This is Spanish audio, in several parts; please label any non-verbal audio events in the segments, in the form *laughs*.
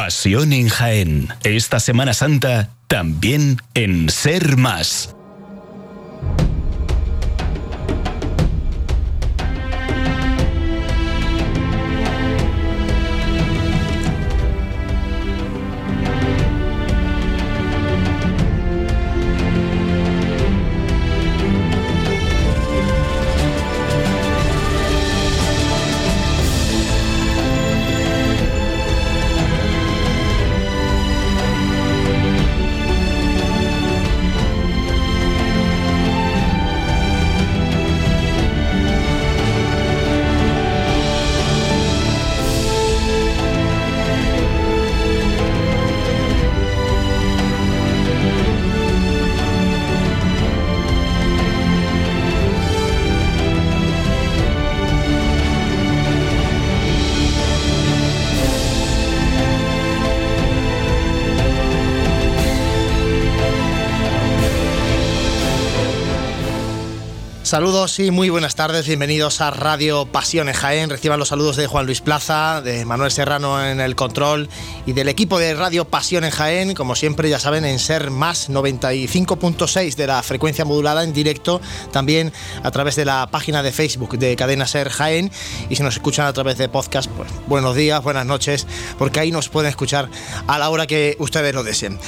Pasión en Jaén. Esta Semana Santa también en Ser Más. Saludos y muy buenas tardes, bienvenidos a Radio Pasiones Jaén. Reciban los saludos de Juan Luis Plaza, de Manuel Serrano en el control y del equipo de Radio Pasiones Jaén, como siempre ya saben, en Ser Más 95.6 de la frecuencia modulada en directo, también a través de la página de Facebook de Cadena Ser Jaén y si nos escuchan a través de podcast, pues buenos días, buenas noches, porque ahí nos pueden escuchar a la hora que ustedes lo deseen.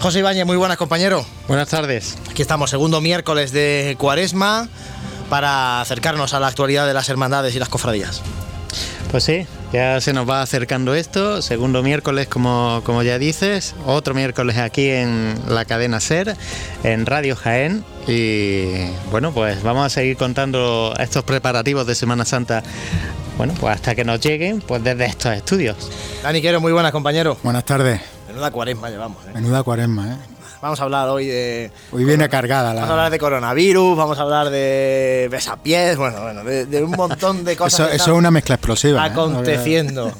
José Ibañez, muy buenas compañero. Buenas tardes. Aquí estamos, segundo miércoles de Cuaresma, para acercarnos a la actualidad de las hermandades y las cofradías. Pues sí, ya se nos va acercando esto, segundo miércoles como, como ya dices, otro miércoles aquí en la cadena SER, en Radio Jaén, y bueno, pues vamos a seguir contando estos preparativos de Semana Santa bueno, pues hasta que nos lleguen, pues desde estos estudios. Dani Quiero, muy buenas, compañero. Buenas tardes. Menuda cuaresma llevamos. ¿eh? Menuda cuaresma, ¿eh? Vamos a hablar hoy de. Hoy viene cargada la. Vamos a hablar de coronavirus, vamos a hablar de besapiés, bueno, bueno, de, un montón de cosas. eso, eso es una mezcla explosiva. ¿eh? Aconteciendo.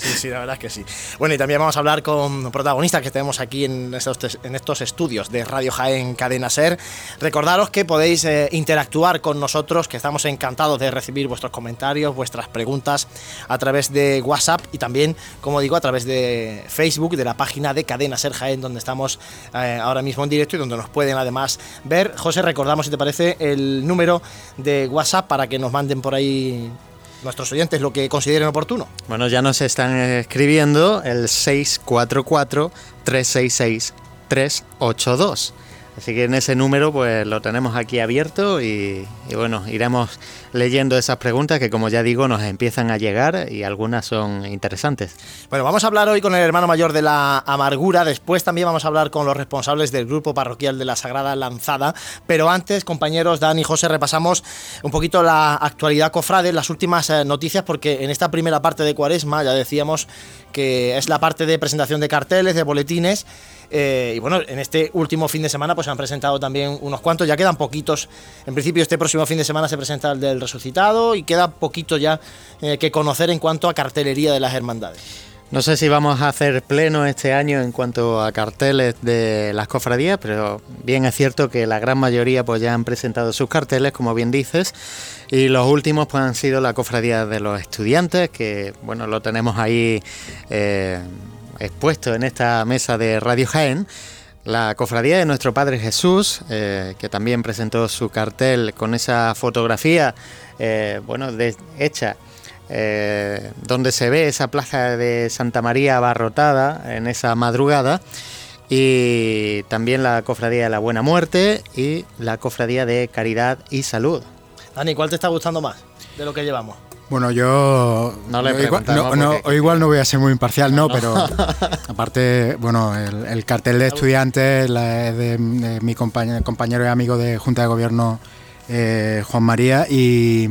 Sí, sí, la verdad es que sí. Bueno, y también vamos a hablar con protagonistas que tenemos aquí en estos, en estos estudios de Radio Jaén Cadena Ser. Recordaros que podéis eh, interactuar con nosotros, que estamos encantados de recibir vuestros comentarios, vuestras preguntas a través de WhatsApp y también, como digo, a través de Facebook, de la página de Cadena Ser Jaén, donde estamos eh, ahora mismo en directo y donde nos pueden además ver. José, recordamos, si te parece, el número de WhatsApp para que nos manden por ahí nuestros oyentes lo que consideren oportuno. Bueno, ya nos están escribiendo el 644-366-382. Así que en ese número pues lo tenemos aquí abierto y, y, bueno, iremos leyendo esas preguntas que como ya digo nos empiezan a llegar y algunas son interesantes. Bueno, vamos a hablar hoy con el hermano mayor de la amargura, después también vamos a hablar con los responsables del grupo parroquial de la Sagrada Lanzada, pero antes, compañeros Dan y José, repasamos un poquito la actualidad cofrade, las últimas eh, noticias, porque en esta primera parte de Cuaresma ya decíamos que es la parte de presentación de carteles, de boletines, eh, y bueno, en este último fin de semana pues se han presentado también unos cuantos, ya quedan poquitos. En principio este próximo fin de semana se presenta el del resucitado y queda poquito ya eh, que conocer en cuanto a cartelería de las hermandades. No sé si vamos a hacer pleno este año en cuanto a carteles de las cofradías, pero bien es cierto que la gran mayoría pues ya han presentado sus carteles, como bien dices, y los últimos pues han sido la cofradía de los estudiantes, que bueno, lo tenemos ahí eh, expuesto en esta mesa de Radio Jaén. La cofradía de nuestro Padre Jesús, eh, que también presentó su cartel con esa fotografía, eh, bueno, de, hecha eh, donde se ve esa plaza de Santa María abarrotada en esa madrugada y también la cofradía de la Buena Muerte y la cofradía de Caridad y Salud. Dani, ¿cuál te está gustando más de lo que llevamos? Bueno, yo. No le igual, no, no, igual no voy a ser muy imparcial, no, pero *laughs* aparte, bueno, el, el cartel de estudiantes la, de, de, mi compañero, compañero y amigo de Junta de Gobierno, eh, Juan María, y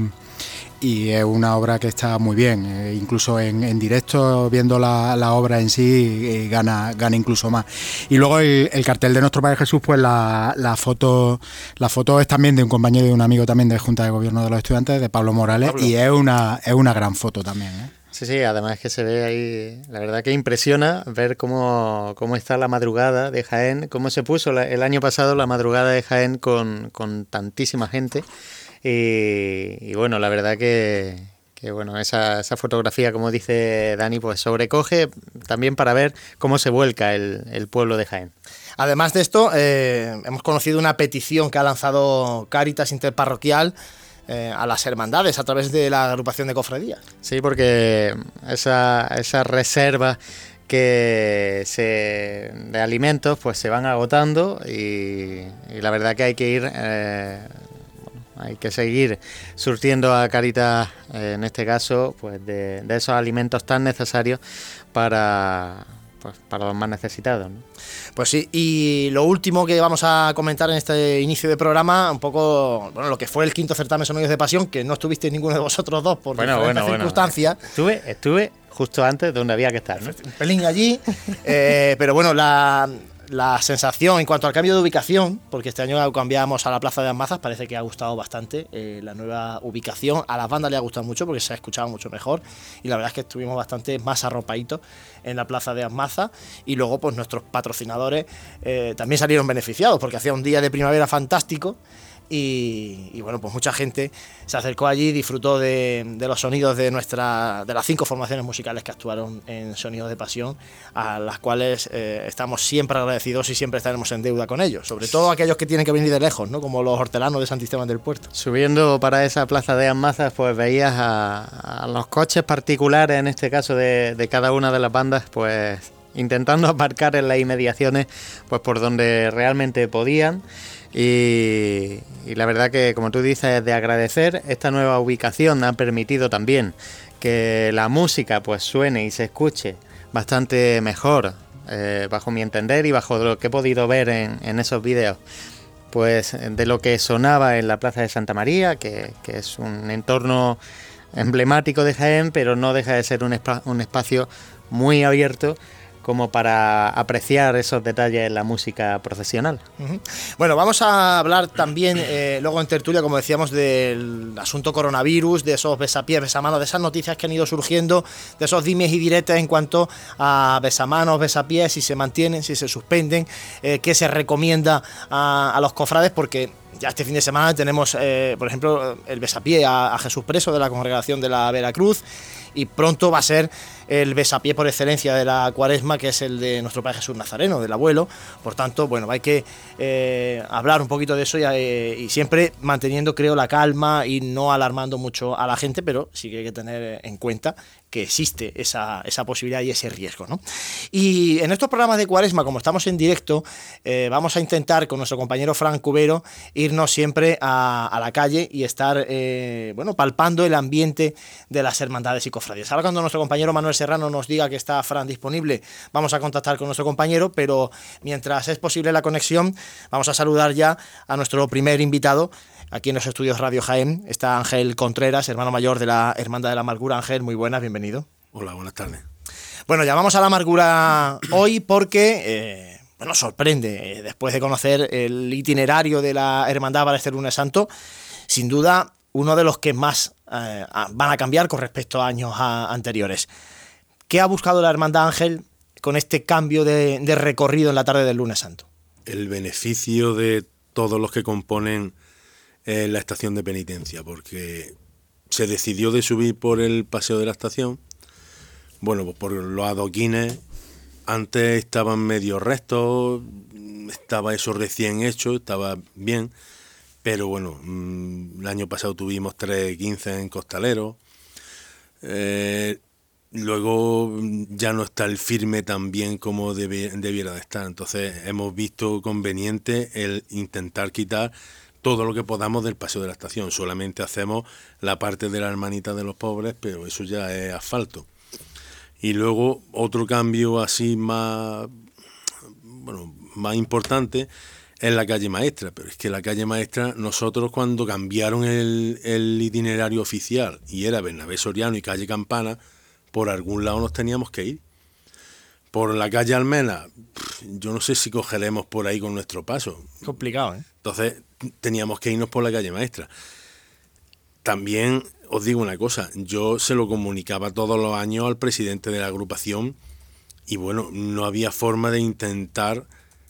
y es una obra que está muy bien, eh, incluso en, en, directo, viendo la, la obra en sí, eh, gana, gana incluso más. Y luego el, el, cartel de nuestro Padre Jesús, pues la, la, foto la foto es también de un compañero y un amigo también de Junta de Gobierno de los Estudiantes, de Pablo Morales, Pablo. y es una, es una gran foto también. ¿eh? Sí, sí, además que se ve ahí, la verdad que impresiona ver cómo, cómo está la madrugada de Jaén, cómo se puso la, el año pasado la madrugada de Jaén con, con tantísima gente. Y, y, bueno, la verdad que, que bueno, esa, esa, fotografía, como dice Dani, pues sobrecoge también para ver cómo se vuelca el, el pueblo de Jaén. Además de esto, eh, hemos conocido una petición que ha lanzado Cáritas Interparroquial eh, a las hermandades a través de la agrupación de cofradías. Sí, porque esa, esa reserva que se, de alimentos pues se van agotando y, y la verdad que hay que ir eh, hay que seguir surtiendo a Caritas, eh, en este caso, pues de, de, esos alimentos tan necesarios para, pues, para los más necesitados. ¿no? Pues sí, y lo último que vamos a comentar en este inicio de programa, un poco, bueno, lo que fue el quinto certamen Sonidos de Pasión, que no estuviste ninguno de vosotros dos por bueno, diferentes bueno, circunstancias. Bueno. Estuve, estuve justo antes donde había que estar. ¿no? Un pelín allí, *laughs* eh, pero bueno, la, la sensación en cuanto al cambio de ubicación, porque este año cambiamos a la Plaza de Amazas, parece que ha gustado bastante eh, la nueva ubicación. A las bandas le ha gustado mucho porque se ha escuchado mucho mejor y la verdad es que estuvimos bastante más arropaditos en la Plaza de Amazas y luego pues nuestros patrocinadores eh, también salieron beneficiados porque hacía un día de primavera fantástico. Y, bueno, pues mucha gente se acercó allí, disfrutó de, los sonidos de nuestra, de las cinco formaciones musicales que actuaron en Sonidos de Pasión, a las cuales eh, estamos siempre agradecidos y siempre estaremos en deuda con ellos, sobre todo aquellos que tienen que venir de lejos, ¿no? como los hortelanos de Santisteban del Puerto. Subiendo para esa plaza de Amazas, pues veías a, a los coches particulares, en este caso de, de cada una de las bandas, pues intentando *laughs* aparcar en las inmediaciones, pues por donde realmente podían. Y, la verdad que, como tú dices, de agradecer, esta nueva ubicación ha permitido también que la música pues suene y se escuche bastante mejor, eh, bajo mi entender y bajo lo que he podido ver en, esos vídeos, pues de lo que sonaba en la Plaza de Santa María, que, que es un entorno emblemático de Jaén, pero no deja de ser un espacio muy abierto como para apreciar esos detalles en la música profesional. Uh -huh. Bueno, vamos a hablar también eh, luego en tertulia, como decíamos, del asunto coronavirus, de esos besapiés, besamanos, de esas noticias que han ido surgiendo, de esos dimes y diretes en cuanto a besamanos, besapiés, si se mantienen, si se suspenden, eh, qué se recomienda a, a los cofrades, porque ya este fin de semana tenemos, eh, por ejemplo, el besapié a, a, Jesús Preso de la congregación de la Veracruz y pronto va a ser el besapié por excelencia de la cuaresma, que es el de nuestro Padre Jesús Nazareno, del abuelo. Por tanto, bueno, hay que eh, hablar un poquito de eso y, eh, y, siempre manteniendo, creo, la calma y no alarmando mucho a la gente, pero sí que hay que tener en cuenta que existe esa, esa posibilidad y ese riesgo. ¿no? Y en estos programas de cuaresma, como estamos en directo, eh, vamos a intentar con nuestro compañero Fran Cubero irnos siempre a, a la calle y estar bueno, palpando el ambiente de las hermandades y cofradías. Ahora cuando nuestro compañero Manuel Serrano nos diga que está Fran disponible, vamos a contactar con nuestro compañero, pero mientras es posible la conexión, vamos a saludar ya a nuestro primer invitado, Aquí en los estudios Radio Jaén está Ángel Contreras, hermano mayor de la Hermandad de la Amargura. Ángel, muy buenas, bienvenido. Hola, buenas tardes. Bueno, llamamos a la Amargura hoy porque, eh, bueno, sorprende, eh, después de conocer el itinerario de la Hermandad para este lunes santo, sin duda uno de los que más eh, van a cambiar con respecto a años a, anteriores. ¿Qué ha buscado la Hermandad Ángel con este cambio de, recorrido en la tarde del lunes santo? El beneficio de todos los que componen en la estación de penitencia, porque se decidió de subir por el paseo de la estación, bueno, pues por los adoquines, antes estaban medio restos, estaba eso recién hecho, estaba bien, pero bueno, el año pasado tuvimos 3.15 en Costalero, eh, luego ya no está el firme tan bien como debiera de estar, entonces hemos visto conveniente el intentar quitar todo lo que podamos del paseo de la estación. Solamente hacemos la parte de la hermanita de los pobres, pero eso ya es asfalto. Y luego otro cambio así más, bueno, más importante es la calle maestra. Pero es que la calle maestra, nosotros cuando cambiaron el, el itinerario oficial y era Bernabé Soriano y calle Campana, por algún lado nos teníamos que ir. Por la calle Almena, yo no sé si cogeremos por ahí con nuestro paso. Complicado, ¿eh? Entonces teníamos que irnos por la calle maestra. También os digo una cosa, yo se lo comunicaba todos los años al presidente de la agrupación y bueno, no había forma de intentar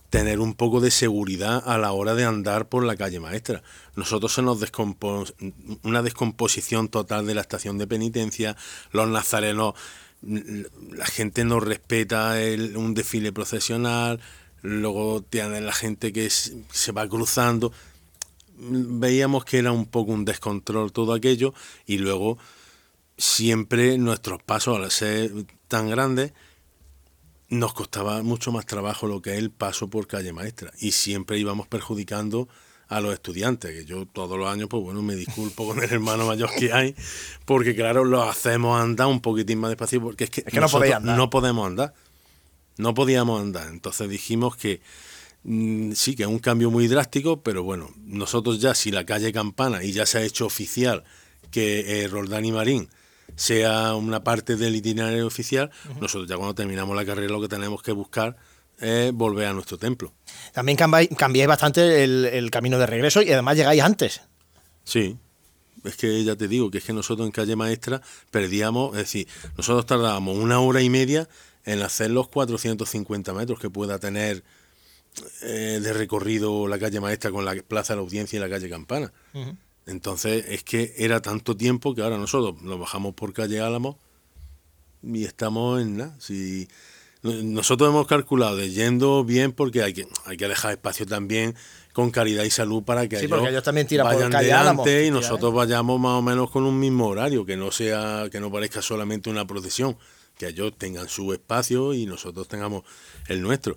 tener un poco de seguridad a la hora de andar por la calle maestra. Nosotros se nos descompone una descomposición total de la estación de penitencia, los nazarenos, la gente no respeta un desfile procesional, luego tienen la gente que se va cruzando. Veíamos que era un poco un descontrol todo aquello y luego siempre nuestros pasos al ser tan grandes nos costaba mucho más trabajo lo que es el paso por calle maestra y siempre íbamos perjudicando a los estudiantes, que yo todos los años, pues bueno, me disculpo con el hermano mayor que hay, porque claro, lo hacemos andar un poquitín más despacio, porque es que, no, no podemos andar, no podíamos andar, entonces dijimos que mm, sí, que es un cambio muy drástico, pero bueno, nosotros ya si la calle Campana, y ya se ha hecho oficial que eh, Roldán y Marín sea una parte del itinerario oficial, nosotros ya cuando terminamos la carrera lo que tenemos que buscar es volver a nuestro templo. También cambiáis, bastante el, camino de regreso y además llegáis antes. Sí, es que ya te digo que es que nosotros en calle maestra perdíamos, es decir, nosotros tardábamos una hora y media en hacer los 450 metros que pueda tener eh, de recorrido la calle maestra con la plaza de la audiencia y la calle campana. Entonces es que era tanto tiempo que ahora nosotros nos bajamos por calle Álamo y estamos en nada. Si, nosotros hemos calculado de yendo bien porque hay que, hay que dejar espacio también con caridad y salud para que, ellos, también tiran vayan por delante y nosotros vayamos más o menos con un mismo horario, que no sea, que no parezca solamente una procesión, que ellos tengan su espacio y nosotros tengamos el nuestro.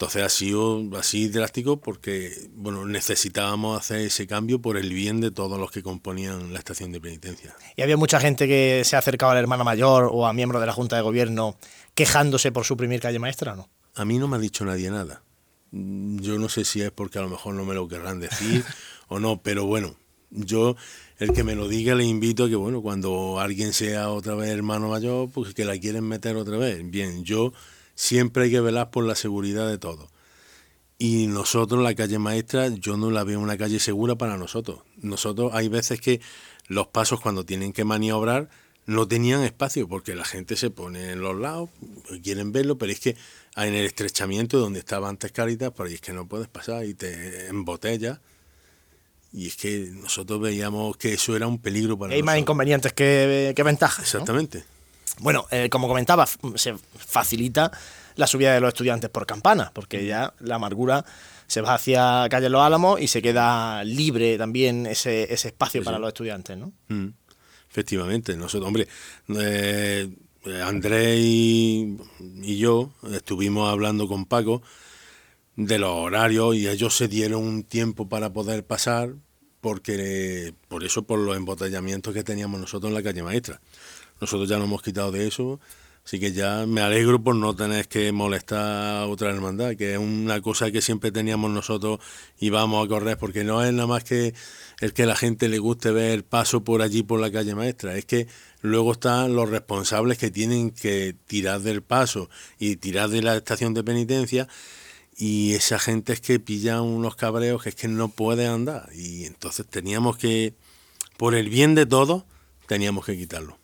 Entonces ha sido así drástico porque bueno, necesitábamos hacer ese cambio por el bien de todos los que componían la estación de penitencia. ¿Y había mucha gente que se ha acercado a la hermana mayor o a miembros de la Junta de Gobierno quejándose por suprimir calle maestra no? A mí no me ha dicho nadie nada. Yo no sé si es porque a lo mejor no me lo querrán decir *laughs* o no, pero bueno, yo el que me lo diga le invito a que bueno, cuando alguien sea otra vez hermano mayor, pues que la quieren meter otra vez. Bien, yo siempre hay que velar por la seguridad de todos. Y nosotros, la calle maestra, yo no la veo una calle segura para nosotros. Nosotros hay veces que los pasos cuando tienen que maniobrar no tenían espacio porque la gente se pone en los lados, quieren verlo, pero es que en el estrechamiento donde estaba antes Caritas, por ahí es que no puedes pasar y te embotellas. Y es que nosotros veíamos que eso era un peligro para Hay más inconvenientes que, ventajas. Exactamente. Bueno, eh, como comentaba, se facilita la subida de los estudiantes por campana, porque ya la amargura se va hacia Calle Los Álamos y se queda libre también ese, espacio para los estudiantes, ¿no? Mm. Efectivamente, nosotros, hombre, eh, Andrés y, yo estuvimos hablando con Paco de los horarios y ellos se dieron un tiempo para poder pasar porque por eso por los embotellamientos que teníamos nosotros en la calle maestra. Nosotros ya nos hemos quitado de eso, así que ya me alegro por no tener que molestar a otra hermandad, que es una cosa que siempre teníamos nosotros y vamos a correr, porque no es nada más que el que la gente le guste ver paso por allí por la calle maestra, es que luego están los responsables que tienen que tirar del paso y tirar de la estación de penitencia y esa gente es que pilla unos cabreos que es que no puede andar y entonces teníamos que, por el bien de todos, teníamos que quitarlo.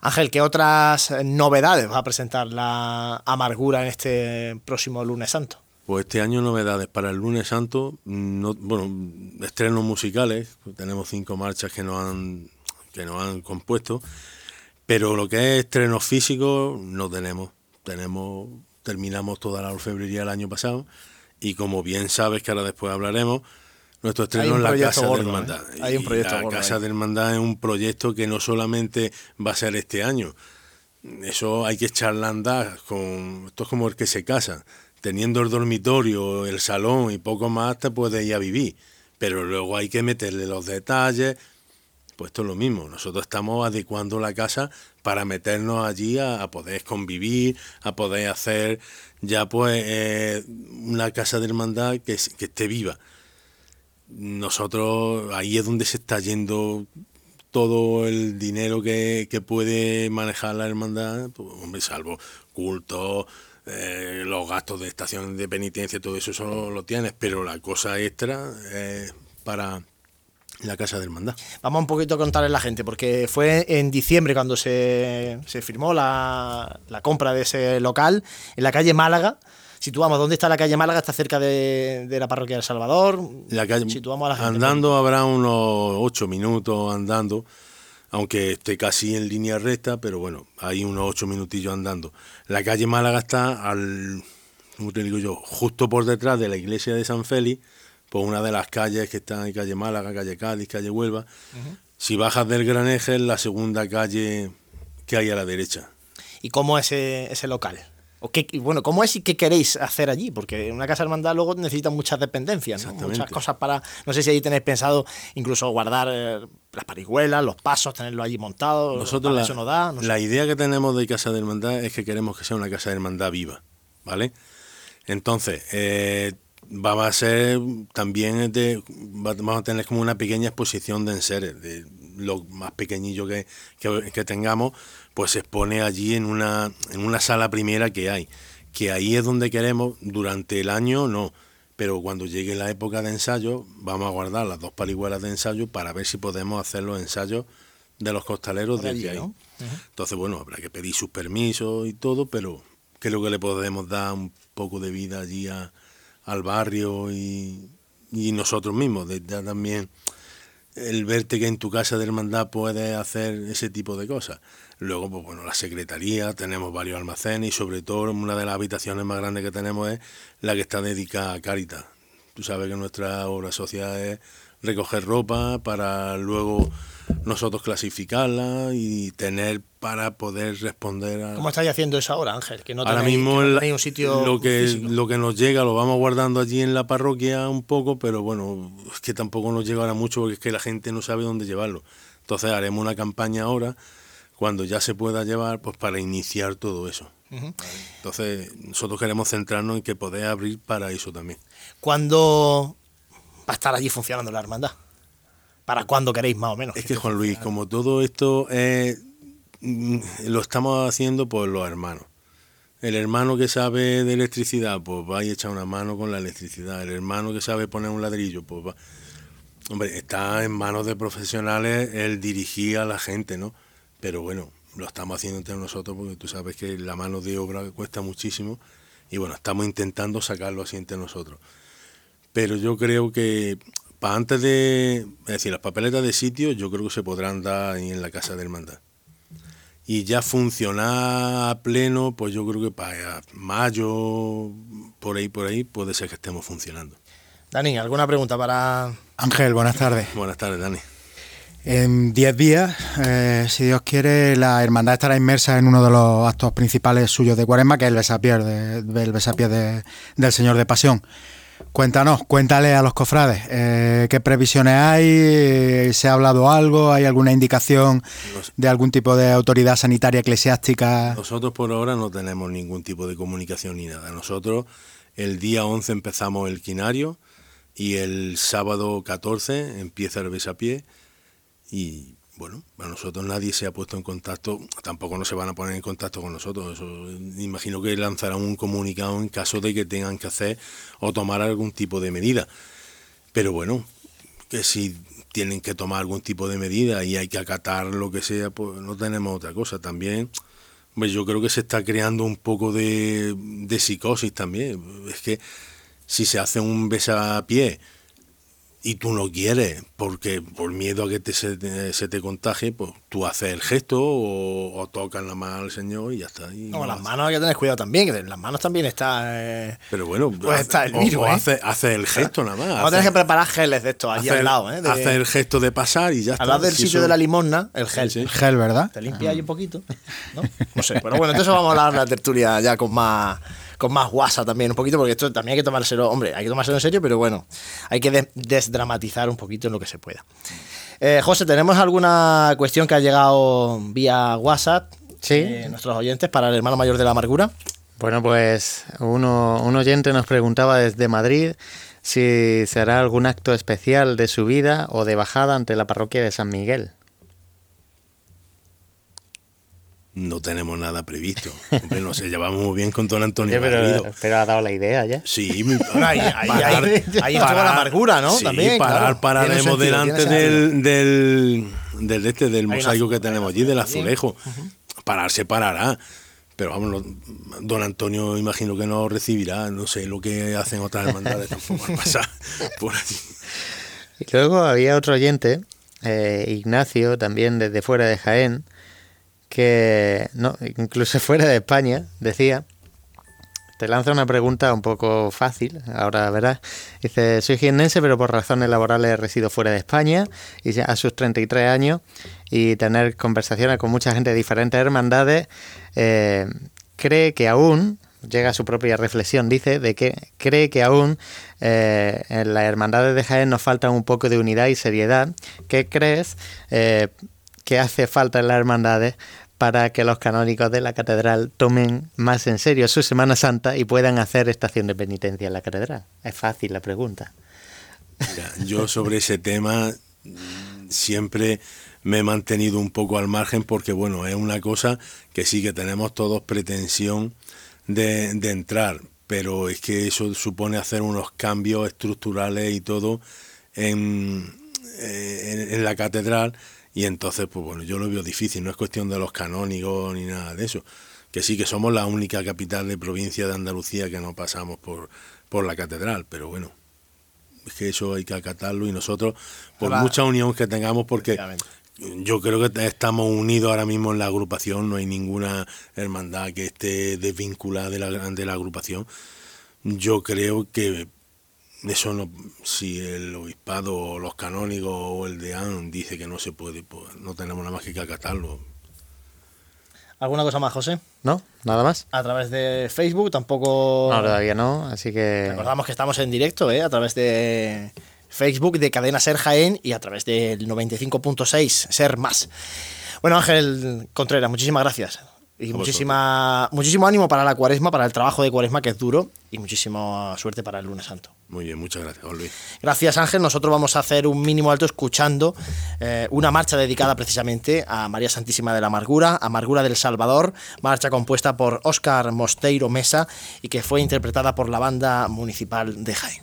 Ángel, ¿qué otras novedades va a presentar la amargura en este próximo lunes santo? Pues este año novedades para el lunes santo, no, bueno, estrenos musicales, tenemos cinco marchas que nos han, que nos han compuesto, pero lo que es estrenos físicos no tenemos. Tenemos, terminamos toda la orfebrería el año pasado y como bien sabes que ahora después hablaremos, nuestro estreno en la Casa de Hermandad. ¿eh? Hay un proyecto la Casa de Hermandad es un proyecto que no solamente va a ser este año. Eso hay que echarla a andar. Con, esto es como el que se casa. Teniendo el dormitorio, el salón y poco más, te puedes ir a vivir. Pero luego hay que meterle los detalles. Pues esto es lo mismo. Nosotros estamos adecuando la casa para meternos allí a, poder convivir, a poder hacer ya pues eh, una casa de hermandad que, que esté viva nosotros ahí es donde se está yendo todo el dinero que, puede manejar la hermandad, pues, hombre, salvo culto, eh, los gastos de estación de penitencia, todo eso, eso lo tienes, pero la cosa extra es para la casa de hermandad. Vamos un poquito a contarle a la gente, porque fue en diciembre cuando se, se firmó la, la compra de ese local en la calle Málaga situamos, ¿dónde está la calle Málaga? ¿Está cerca de, de la parroquia del Salvador? La calle, Situamos a la gente. andando habrá unos ocho minutos andando, aunque esté casi en línea recta, pero bueno, hay unos ocho minutillos andando. La calle Málaga está al, ¿cómo te digo yo? Justo por detrás de la iglesia de San Félix, por una de las calles que están en calle Málaga, calle Cádiz, calle Huelva. Si bajas del Graneje, es la segunda calle que hay a la derecha. ¿Y cómo es ese, ese local? ¿O qué, y bueno, ¿Cómo es y qué queréis hacer allí? Porque una casa hermandad luego necesita muchas dependencias, muchas cosas para... No sé si ahí tenéis pensado incluso guardar eh, las parihuelas, los pasos, tenerlo allí montado. Nosotros la, eso no da. no sé. la idea que tenemos de Casa de Hermandad es que queremos que sea una Casa de Hermandad viva, ¿vale? Entonces, eh, va a ser también, de, va- vamos a tener como una pequeña exposición de enseres, de lo más pequeñillo que, que- que tengamos, pues se expone allí en una, en una sala primera que hay, que ahí es donde queremos, durante el año no, pero cuando llegue la época de ensayo, vamos a guardar las dos parihuelas de ensayo para ver si podemos hacer los ensayos de los costaleros Por allí, desde ahí. ¿no? Entonces, bueno, habrá que pedir sus permisos y todo, pero creo que le podemos dar un poco de vida allí a- al barrio y, y nosotros mismos. también el verte que en tu casa de hermandad puedes hacer ese tipo de cosas. Luego, pues bueno, la secretaría, tenemos varios almacenes y sobre todo una de las habitaciones más grandes que tenemos es la que está dedicada a Caritas. Tú sabes que nuestra obra social es recoger ropa para luego nosotros clasificarla y tener para poder responder a... ¿Cómo estáis haciendo eso ahora, Ángel? Que no Ahora tenéis, mismo que no tenéis un sitio lo que físico. lo que nos llega lo vamos guardando allí en la parroquia un poco, pero bueno, es que tampoco nos llega ahora mucho porque es que la gente no sabe dónde llevarlo. Entonces haremos una campaña ahora cuando ya se pueda llevar, pues para iniciar todo eso. Entonces nosotros queremos centrarnos en que poder abrir para eso también. ¿Cuándo va a estar allí funcionando la hermandad? ¿Para cuándo queréis más o menos? Es que Juan Luis, como todo esto es, mm, lo estamos haciendo por los hermanos. El hermano que sabe de electricidad, pues va y echa una mano con la electricidad. El hermano que sabe poner un ladrillo, pues va. Hombre, está en manos de profesionales el dirigir a la gente, ¿no? Pero bueno, lo estamos haciendo entre nosotros porque tú sabes que la mano de obra cuesta muchísimo y bueno, estamos intentando sacarlo así entre nosotros. Pero yo creo que antes de, es decir, las papeletas de sitio, yo creo que se podrán dar ahí en la casa de hermandad. Y ya funcionar a pleno, pues yo creo que para mayo, por ahí, por ahí, puede ser que estemos funcionando. Dani, ¿alguna pregunta para...? Ángel, buenas tardes. Buenas tardes, Dani. En 10 días, eh, si Dios quiere, la hermandad estará inmersa en uno de los actos principales suyos de Cuaresma, que es el besapié, de, el besapié de- del Señor de Pasión. Cuéntanos, cuéntale a los cofrades, eh, ¿qué previsiones hay? Eh, ¿Se ha hablado algo? ¿Hay alguna indicación de algún tipo de autoridad sanitaria eclesiástica? Nosotros por ahora no tenemos ningún tipo de comunicación ni nada. Nosotros el día 11 empezamos el quinario y el sábado 14 empieza el besapié y bueno, a nosotros nadie se ha puesto en contacto, tampoco no se van a poner en contacto con nosotros. Eso, imagino que lanzarán un comunicado en caso de que tengan que hacer o tomar algún tipo de medida. Pero bueno, que si tienen que tomar algún tipo de medida y hay que acatar lo que sea, pues no tenemos otra cosa. También, hombre, yo creo que se está creando un poco de, de psicosis también. Es que si se hace un besapié y tú no quieres, porque por miedo a que te, se, te, se te contagie, pues tú haces el gesto o, o tocas la mano al Señor y ya está. y No, no las haces- manos hay que tener cuidado también, que en las manos también está... eh, Pero bueno, Pues está el virus, o ¿eh? hace, hace el gesto nada más. Vamos a tener que preparar geles de estos allí hace al lado, ¿eh? De- hace el gesto de pasar y ya está. al lado del Si sitio eso- de la limosna, el gel. Sí, sí. Gel, ¿verdad? Te limpia ahí un poquito, ¿no? No sé, pero bueno, entonces vamos a hablar de la tertulia ya con más con más guasa también un poquito, porque esto también hay que tomárselo, hombre, hay que tomárselo en serio, pero bueno, hay que de- desdramatizar un poquito en lo que se pueda. Eh, José, ¿tenemos alguna cuestión que ha llegado vía WhatsApp? Sí. eh, nuestros oyentes para el hermano mayor de la amargura. Bueno, pues uno, un oyente nos preguntaba desde Madrid si se hará algún acto especial de subida o de bajada ante la parroquia de San Miguel. No tenemos nada previsto. Hombre, no sé, llevamos muy bien con don Antonio *laughs* pero, ha dado la idea ya. Sí, Bueno, ahí, ahí, parar- ahí, *laughs* la amargura, ¿no? Sí, También, parar, claro. pararemos sentido, delante del, del, del, este, del una mosaico que tenemos allí, del azulejo. Parar se parará. pero vamos, don Antonio imagino que no recibirá, no sé lo que hacen otras hermandades tampoco pasar *laughs* por allí. Y luego había otro oyente, eh, Ignacio, también desde fuera de Jaén, que no, incluso *laughs* fuera de España, decía, te lanza una pregunta un poco fácil, ahora verás. Dice, soy jiennense, pero por razones laborales resido fuera de España y a sus 33 años y tener conversaciones con mucha gente de diferentes hermandades, eh, cree que aún, llega a su propia reflexión, dice, de que cree que aún eh, en las hermandades de Jaén nos falta un poco de unidad y seriedad. ¿Qué crees eh, que hace falta en las hermandades para que los canónicos de la catedral tomen más en serio su Semana Santa y puedan hacer estación de penitencia en la catedral? Es fácil la pregunta. yo sobre ese tema siempre me he mantenido un poco al margen porque, bueno, es una cosa que sí que tenemos todos pretensión de, entrar, pero es que eso supone hacer unos cambios estructurales y todo en, eh, en, la catedral y entonces, pues bueno, yo lo veo difícil, no es cuestión de los canónigos ni nada de eso, que sí que somos la única capital de provincia de Andalucía que no pasamos por, por la catedral, pero bueno, es que eso hay que acatarlo. Y nosotros, por mucha unión que tengamos, porque yo creo que estamos unidos ahora mismo en la agrupación, no hay ninguna hermandad que esté desvinculada de la, de la agrupación. Yo creo que eso no, si el obispado o los canónigos o el deán dice que no se puede, pues no tenemos nada más que acatarlo. ¿Alguna cosa más, José? No, nada más. A través de Facebook tampoco. No, todavía no, así que. Recordamos que estamos en directo, ¿eh? A través de Facebook de Cadena Ser Jaén y a través del 95.6 Ser Más. Bueno, Ángel Contreras, muchísimas gracias. Y muchísima, muchísimo ánimo para la cuaresma, para el trabajo de cuaresma que es duro y muchísima suerte para el lunes santo. Muy bien, muchas gracias, Luis. Gracias, Ángel. Nosotros vamos a hacer un mínimo alto escuchando eh, una marcha dedicada precisamente a María Santísima de la Amargura, Amargura del Salvador, marcha compuesta por Óscar Mosteiro Mesa y que fue interpretada por la banda municipal de Jaén.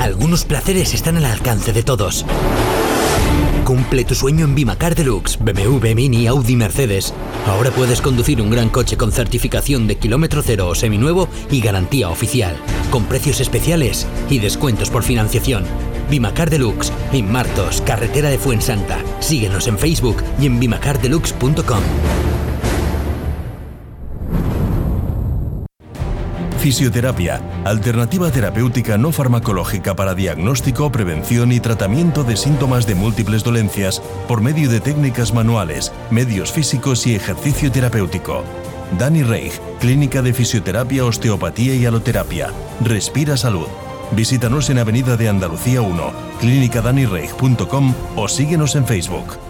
Algunos placeres están al alcance de todos. Cumple tu sueño en Bimacar Deluxe, BMW, Mini, Audi, Mercedes. Ahora puedes conducir un gran coche con certificación de kilómetro cero o seminuevo y garantía oficial, con precios especiales y descuentos por financiación. Bimacar Deluxe, en Martos, carretera de Fuensanta. Síguenos en Facebook y en bimacardeluxe.com. Fisioterapia, alternativa terapéutica no farmacológica para diagnóstico, prevención y tratamiento de síntomas de múltiples dolencias por medio de técnicas manuales, medios físicos y ejercicio terapéutico. Dani Reich, Clínica de Fisioterapia, Osteopatía y Aloterapia. Respira Salud. Visítanos en Avenida de Andalucía 1, clínicadanireich.com o síguenos en Facebook.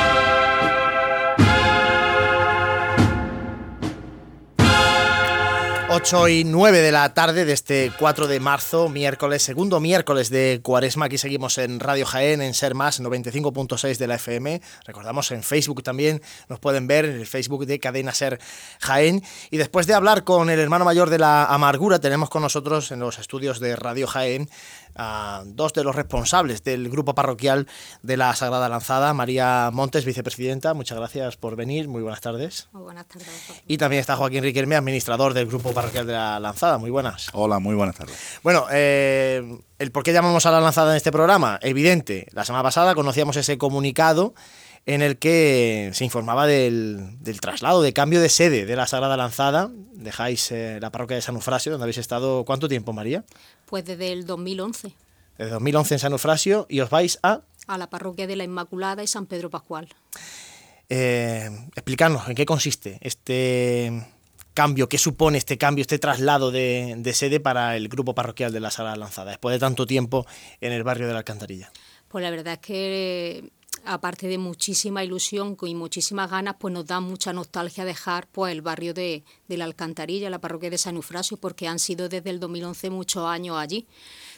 8 y 9 de la tarde de este 4 de marzo, miércoles, segundo miércoles de Cuaresma. Aquí seguimos en Radio Jaén, en Ser Más 95.6 de la FM. Recordamos en Facebook también, nos pueden ver en el Facebook de Cadena Ser Jaén. Y después de hablar con el hermano mayor de la Amargura, tenemos con nosotros en los estudios de Radio Jaén a dos de los responsables del grupo parroquial de la Sagrada Lanzada, María Montes, vicepresidenta. Muchas gracias por venir. Muy buenas tardes. Muy buenas tardes. Y también está Joaquín Riquelme, administrador del grupo parroquial de la Lanzada. Muy buenas. Hola, muy buenas tardes. Bueno, eh, el por qué llamamos a la Lanzada en este programa, evidente. La semana pasada conocíamos ese comunicado en el que se informaba del, del, traslado, de cambio de sede de la Sagrada Lanzada. Dejáis eh, la parroquia de San Eufrasio, donde habéis estado, ¿cuánto tiempo, María? Pues desde el 2011. Desde 2011 en San Eufrasio y os vais a... A la parroquia de la Inmaculada y San Pedro Pascual. Eh, explicarnos en qué consiste este cambio, qué supone este cambio, este traslado de, de sede para el grupo parroquial de la Sagrada Lanzada, después de tanto tiempo en el barrio de la Alcantarilla. Pues la verdad es que aparte de muchísima ilusión y muchísimas ganas, pues nos da mucha nostalgia dejar pues el barrio de, de la Alcantarilla, la parroquia de San Eufrasio, porque han sido desde el 2011 muchos años allí.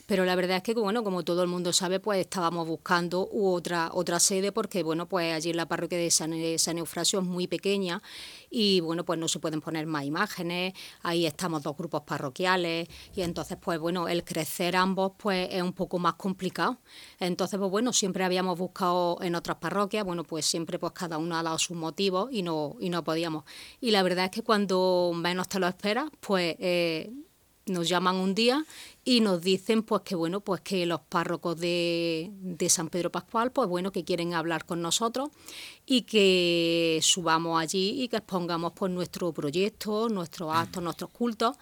Pero la verdad es que, bueno, como todo el mundo sabe, pues estábamos buscando otra, otra sede porque, bueno, pues allí en la parroquia de San, San Eufrasio es muy pequeña y, bueno, pues no se pueden poner más imágenes, ahí estamos dos grupos parroquiales y entonces, pues bueno, el crecer ambos, pues es un poco más complicado. Entonces, pues bueno, siempre habíamos buscado en otras parroquias, bueno, pues siempre pues cada uno ha dado sus motivos y no, y no podíamos. Y la verdad es que cuando menos te lo esperas, pues... Eh, nos llaman un día y nos dicen pues que bueno pues que los párrocos de, de, San Pedro Pascual pues bueno que quieren hablar con nosotros y que subamos allí y que expongamos pues nuestro proyecto nuestros actos nuestros cultos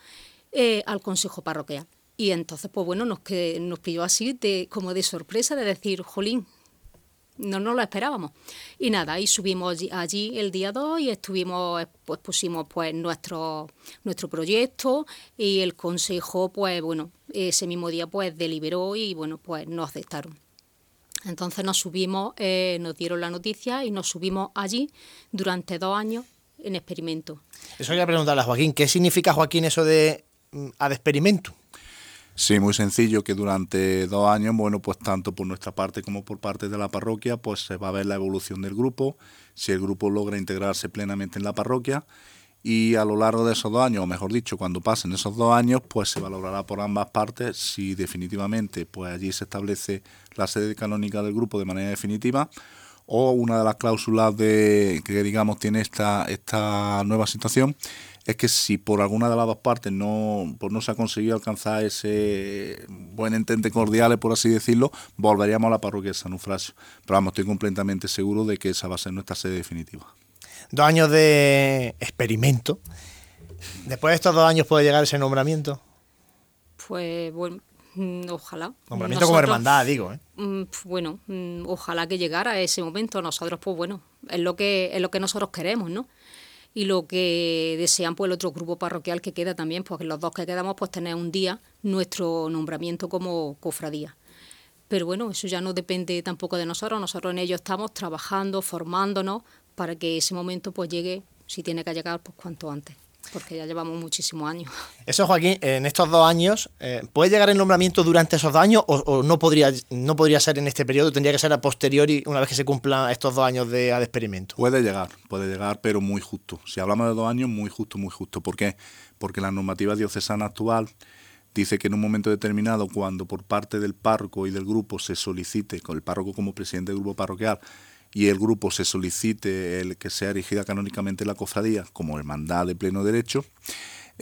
eh, al consejo parroquial. Y entonces pues bueno nos que nos pilló así de como de sorpresa de decir jolín no nos lo esperábamos. Y nada, y subimos allí el día 2 y estuvimos, pues pusimos pues nuestro, nuestro proyecto y el consejo, pues bueno, ese mismo día pues deliberó y bueno, pues nos aceptaron. Entonces nos subimos, eh, nos dieron la noticia y nos subimos allí durante dos años en experimento. Eso quería preguntarle a Joaquín, ¿qué significa Joaquín eso de mm, ad experimento? Sí, muy sencillo, que durante dos años, bueno, pues tanto por nuestra parte como por parte de la parroquia, pues se va a ver la evolución del grupo, si el grupo logra integrarse plenamente en la parroquia y a lo largo de esos dos años, o mejor dicho, cuando pasen esos dos años, pues se valorará por ambas partes si definitivamente pues allí se establece la sede canónica del grupo de manera definitiva o una de las cláusulas de, que digamos tiene esta, esta nueva situación es que si por alguna de las dos partes no, pues no se ha conseguido alcanzar ese buen entente cordial, por así decirlo, volveríamos a la parroquia de San Eufrasio. Pero vamos, estoy completamente seguro de que esa va a ser nuestra sede definitiva. Dos años de experimento. Después de estos dos años puede llegar ese nombramiento. Pues bueno, ojalá. Nombramiento como hermandad, digo. ¿eh? Mm, bueno, mm, ojalá que llegara ese momento. Nosotros, pues bueno, es lo que es lo que nosotros queremos, ¿no? y lo que desean pues el otro grupo parroquial que queda también, porque los dos que quedamos pues tener un día nuestro nombramiento como cofradía. Pero bueno, eso ya no depende tampoco de nosotros, nosotros en ello estamos trabajando, formándonos para que ese momento pues llegue, si tiene que llegar, pues cuanto antes porque ya llevamos muchísimos años. Eso, Joaquín, en estos dos años, eh, ¿puede llegar el nombramiento durante esos dos años o, no, podría, no podría ser en este periodo? ¿Tendría que ser a posteriori, una vez que se cumplan estos dos años de, de experimento? Puede llegar, puede llegar, pero muy justo. Si hablamos de dos años, muy justo, muy justo. ¿Por qué? Porque la normativa diocesana actual dice que en un momento determinado, cuando por parte del párroco y del grupo se solicite, con el párroco como presidente del grupo parroquial, y el grupo se solicite el que sea erigida canónicamente la cofradía como hermandad de pleno derecho,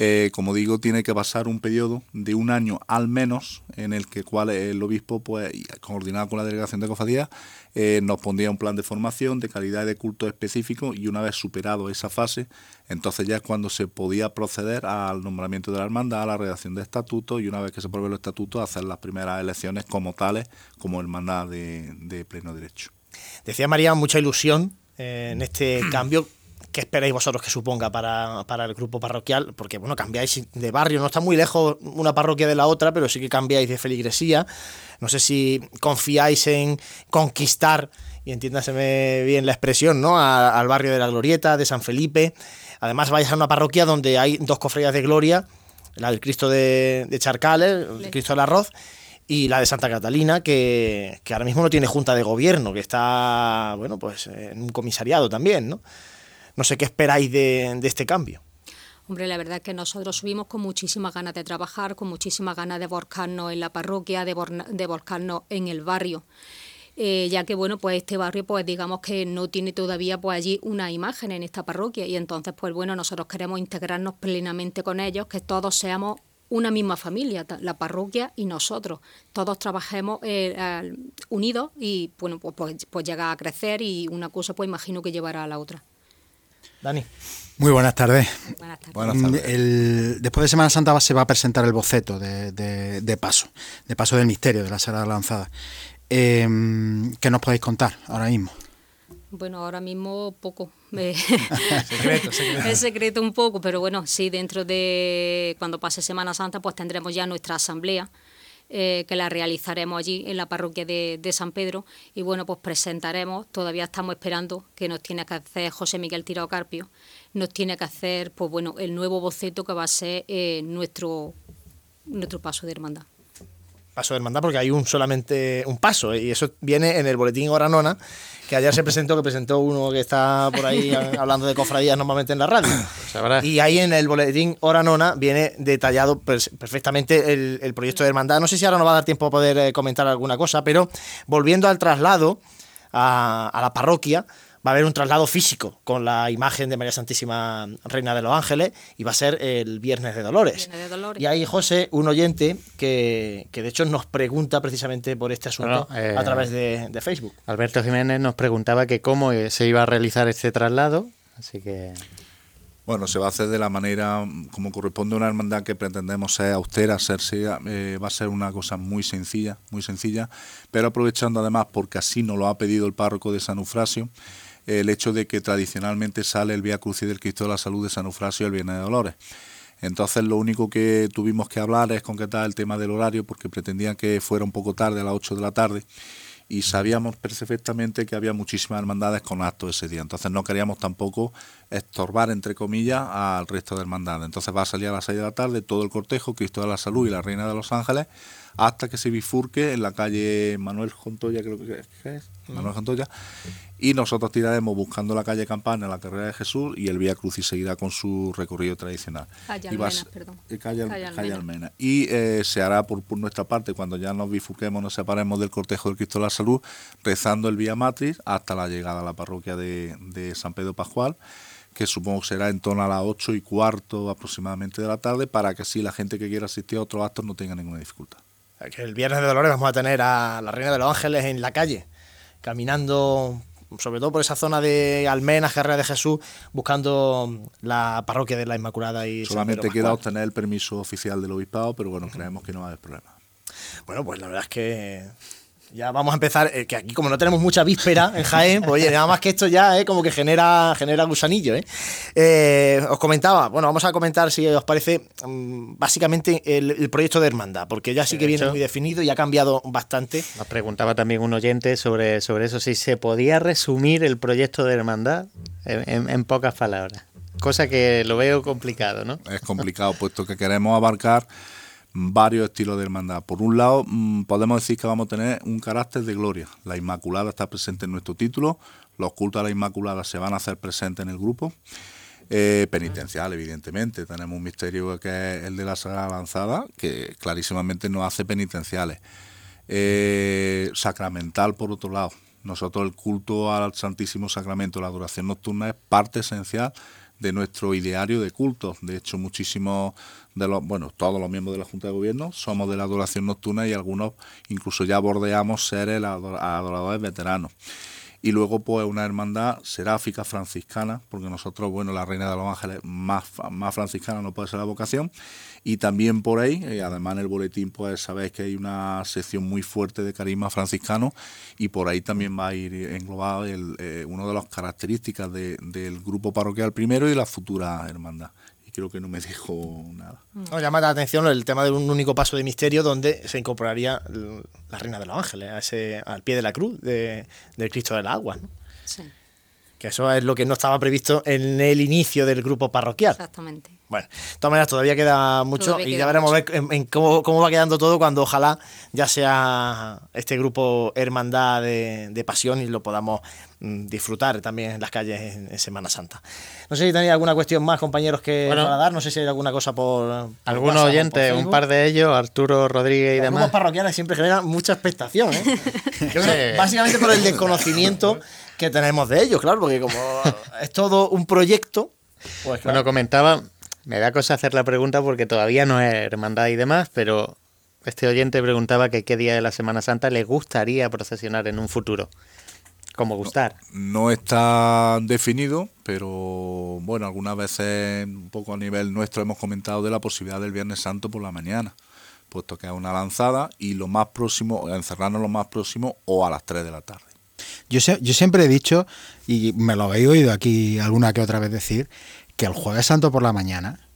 eh, como digo, tiene que pasar un periodo de un año al menos en el que cual el obispo, pues, coordinado con la delegación de cofradía, eh, nos pondría un plan de formación de calidad de culto específico y una vez superado esa fase, entonces ya es cuando se podía proceder al nombramiento de la hermandad, a la redacción de estatutos y una vez que se apruebe los estatutos, hacer las primeras elecciones como tales, como hermandad de pleno derecho. Decía María, mucha ilusión eh, en este *clears throat* cambio. ¿Qué esperáis vosotros que suponga para, el grupo parroquial? Porque, bueno, cambiáis de barrio, no está muy lejos una parroquia de la otra, pero sí que cambiáis de feligresía. No sé si confiáis en conquistar, y entiéndaseme bien la expresión, ¿no? al barrio de la Glorieta, de San Felipe. Además, vais a una parroquia donde hay dos cofradías de gloria, la del Cristo de, de Charcales, el Cristo del Arroz, y la de Santa Catalina, que, ahora mismo no tiene junta de gobierno, que está, bueno, pues en un comisariado también, ¿no? No sé qué esperáis de, este cambio. Hombre, la verdad es que nosotros subimos con muchísimas ganas de trabajar, con muchísimas ganas de volcarnos en la parroquia, de, de volcarnos en el barrio. Eh, ya que bueno, pues este barrio, pues digamos que no tiene todavía pues allí una imagen en esta parroquia y entonces pues bueno, nosotros queremos integrarnos plenamente con ellos, que todos seamos una misma familia, la parroquia y nosotros. Todos trabajemos eh, unidos y bueno, pues, pues, pues, llega a crecer y una cosa pues imagino que llevará a la otra. Dani. Muy buenas tardes. Buenas tardes. después de Semana Santa se va a presentar el boceto de, paso, de paso del misterio de la Sagrada Lanzada. Eh, ¿Qué nos podéis contar ahora mismo? Bueno, ahora mismo poco. *laughs* secreto, secreto. Es secreto un poco, pero bueno, sí, dentro de cuando pase Semana Santa, pues tendremos ya nuestra asamblea. Eh, que la realizaremos allí en la parroquia de, San Pedro y bueno pues presentaremos todavía estamos esperando que nos tiene que hacer José Miguel Tirado Carpio nos tiene que hacer pues bueno el nuevo boceto que va a ser eh, nuestro nuestro paso de hermandad paso de hermandad porque hay un solamente un paso ¿eh? y eso viene en el boletín Hora Nona que ayer se presentó, que presentó uno que está por ahí *laughs* hablando de cofradías normalmente en la radio. Y ahí en el boletín Hora Nona viene detallado perfectamente el, proyecto de hermandad. No sé si ahora nos va a dar tiempo a poder eh, comentar alguna cosa, pero volviendo al traslado a la parroquia, va a haber un traslado físico con la imagen de María Santísima Reina de los Ángeles y va a ser el Viernes de Dolores. Y ahí, José, un oyente que, de hecho nos pregunta precisamente por este asunto eh, a través de, Facebook. Alberto Jiménez nos preguntaba que cómo se iba a realizar este traslado, así que... Bueno, se va a hacer de la manera como corresponde a una hermandad que pretendemos ser austera, ser eh, va a ser una cosa muy sencilla, muy sencilla, pero aprovechando además porque así nos lo ha pedido el párroco de San Eufrasio, el hecho de que tradicionalmente sale el Vía Crucis del Cristo de la Salud de San Eufrasio el Viernes de Dolores. Entonces lo único que tuvimos que hablar es concretar el tema del horario porque pretendían que fuera un poco tarde, a las 8 de la tarde, y sabíamos perfectamente que había muchísimas hermandades con actos ese día. Entonces no queríamos tampoco estorbar, entre comillas, al resto de hermandades. Entonces va a salir a las 6 de la tarde todo el cortejo, Cristo de la Salud y la Reina de los Ángeles, hasta que se bifurque en la calle Manuel Jontoya, creo que es, Manuel y nosotros tiraremos buscando la calle Campana, la carrera de Jesús, y el Vía Crucis seguirá con su recorrido tradicional. Calle y va a Almena, ser- perdón. eh, calle, Calle calle Almena. Almena. Y eh, se hará por, por nuestra parte, cuando ya nos bifurquemos, nos separemos del cortejo del Cristo de la Salud, rezando el Vía Matriz hasta la llegada a la parroquia de, de San Pedro Pascual, que supongo que será en torno a las ocho y cuarto aproximadamente de la tarde, para que así la gente que quiera asistir a otros actos no tenga ninguna dificultad. El Viernes de Dolores vamos a tener a la Reina de los Ángeles en la calle, caminando sobre todo por esa zona de Almenas, Carrera de Jesús, buscando la parroquia de la Inmaculada y Solamente queda obtener el permiso oficial del obispado, pero bueno, creemos que no va a haber problema. Bueno, pues la verdad es que ya vamos a empezar, eh, que aquí como no tenemos mucha víspera en Jaén, pues oye, nada más que esto ya eh, como que genera, genera gusanillo. ¿eh? Eh, os comentaba, bueno, vamos a comentar si os parece mm, básicamente el, el proyecto de hermandad, porque ya sí que viene muy definido y ha cambiado bastante. Nos preguntaba también un oyente sobre, sobre eso, si se podía resumir el proyecto de hermandad en, en- en pocas palabras. Cosa que lo veo complicado, ¿no? es complicado, puesto que queremos abarcar varios estilos de hermandad. Por un lado, mm, podemos decir que vamos a tener un carácter de gloria. La Inmaculada está presente en nuestro título, los cultos a la Inmaculada se van a hacer presentes en el grupo. Eh, penitencial, evidentemente. Tenemos un misterio que es el de la Sagrada Lanzada, que clarísimamente nos hace penitenciales. Eh, sacramental, por otro lado. Nosotros el culto al Santísimo Sacramento, la adoración nocturna es parte esencial de nuestro ideario de culto. De hecho, muchísimos de los, bueno, todos los miembros de la Junta de Gobierno somos de la adoración nocturna y algunos incluso ya bordeamos ser el ador- adoradores veteranos. Y luego, pues, una hermandad seráfica franciscana, porque nosotros, bueno, la Reina de los Ángeles más, más franciscana no puede ser la vocación. Y también por ahí, y además en el boletín, pues sabéis que hay una sección muy fuerte de carisma franciscano, y por ahí también va a ir englobado el, eh, una de las características de- del grupo parroquial primero y la futura hermandad. Y creo que no me *laughs* dijo nada. Nos llama la atención el tema de un único paso de misterio donde se incorporaría la Reina de los Ángeles a ese, al pie de la cruz de- del Cristo del Agua. ¿no? Sí, Que eso es lo que no estaba previsto en el inicio del grupo parroquial. exactamente. Bueno, de todas maneras todavía queda mucho Todavía y queda ya veremos mucho. ver en, en cómo, cómo va quedando todo cuando ojalá ya sea este grupo hermandad de, de pasión y lo podamos mm, disfrutar también en las calles en, en Semana Santa. No sé si tenéis alguna cuestión más, compañeros, que Bueno. para dar. No sé si hay alguna cosa por. por Algunos WhatsApp o por oyentes, un par de ellos, Arturo Rodríguez y Los demás. grupos parroquiales siempre generan mucha expectación, ¿eh? *laughs* Yo creo que Sí. Básicamente por el desconocimiento que tenemos de ellos, claro, porque como *laughs* es todo un proyecto, pues claro. Bueno, comentaba, me da cosa hacer la pregunta porque todavía no es hermandad y demás, pero este oyente preguntaba que qué día de la Semana Santa le gustaría procesionar en un futuro. Como gustar. No está definido, pero bueno, algunas veces un poco a nivel nuestro hemos comentado de la posibilidad del Viernes Santo por la mañana, puesto que es una lanzada y lo más próximo, encerrarnos lo más próximo o a las 3 de la tarde. Yo, yo siempre he dicho, y me lo habéis oído aquí alguna que otra vez decir, que el Jueves Santo por la mañana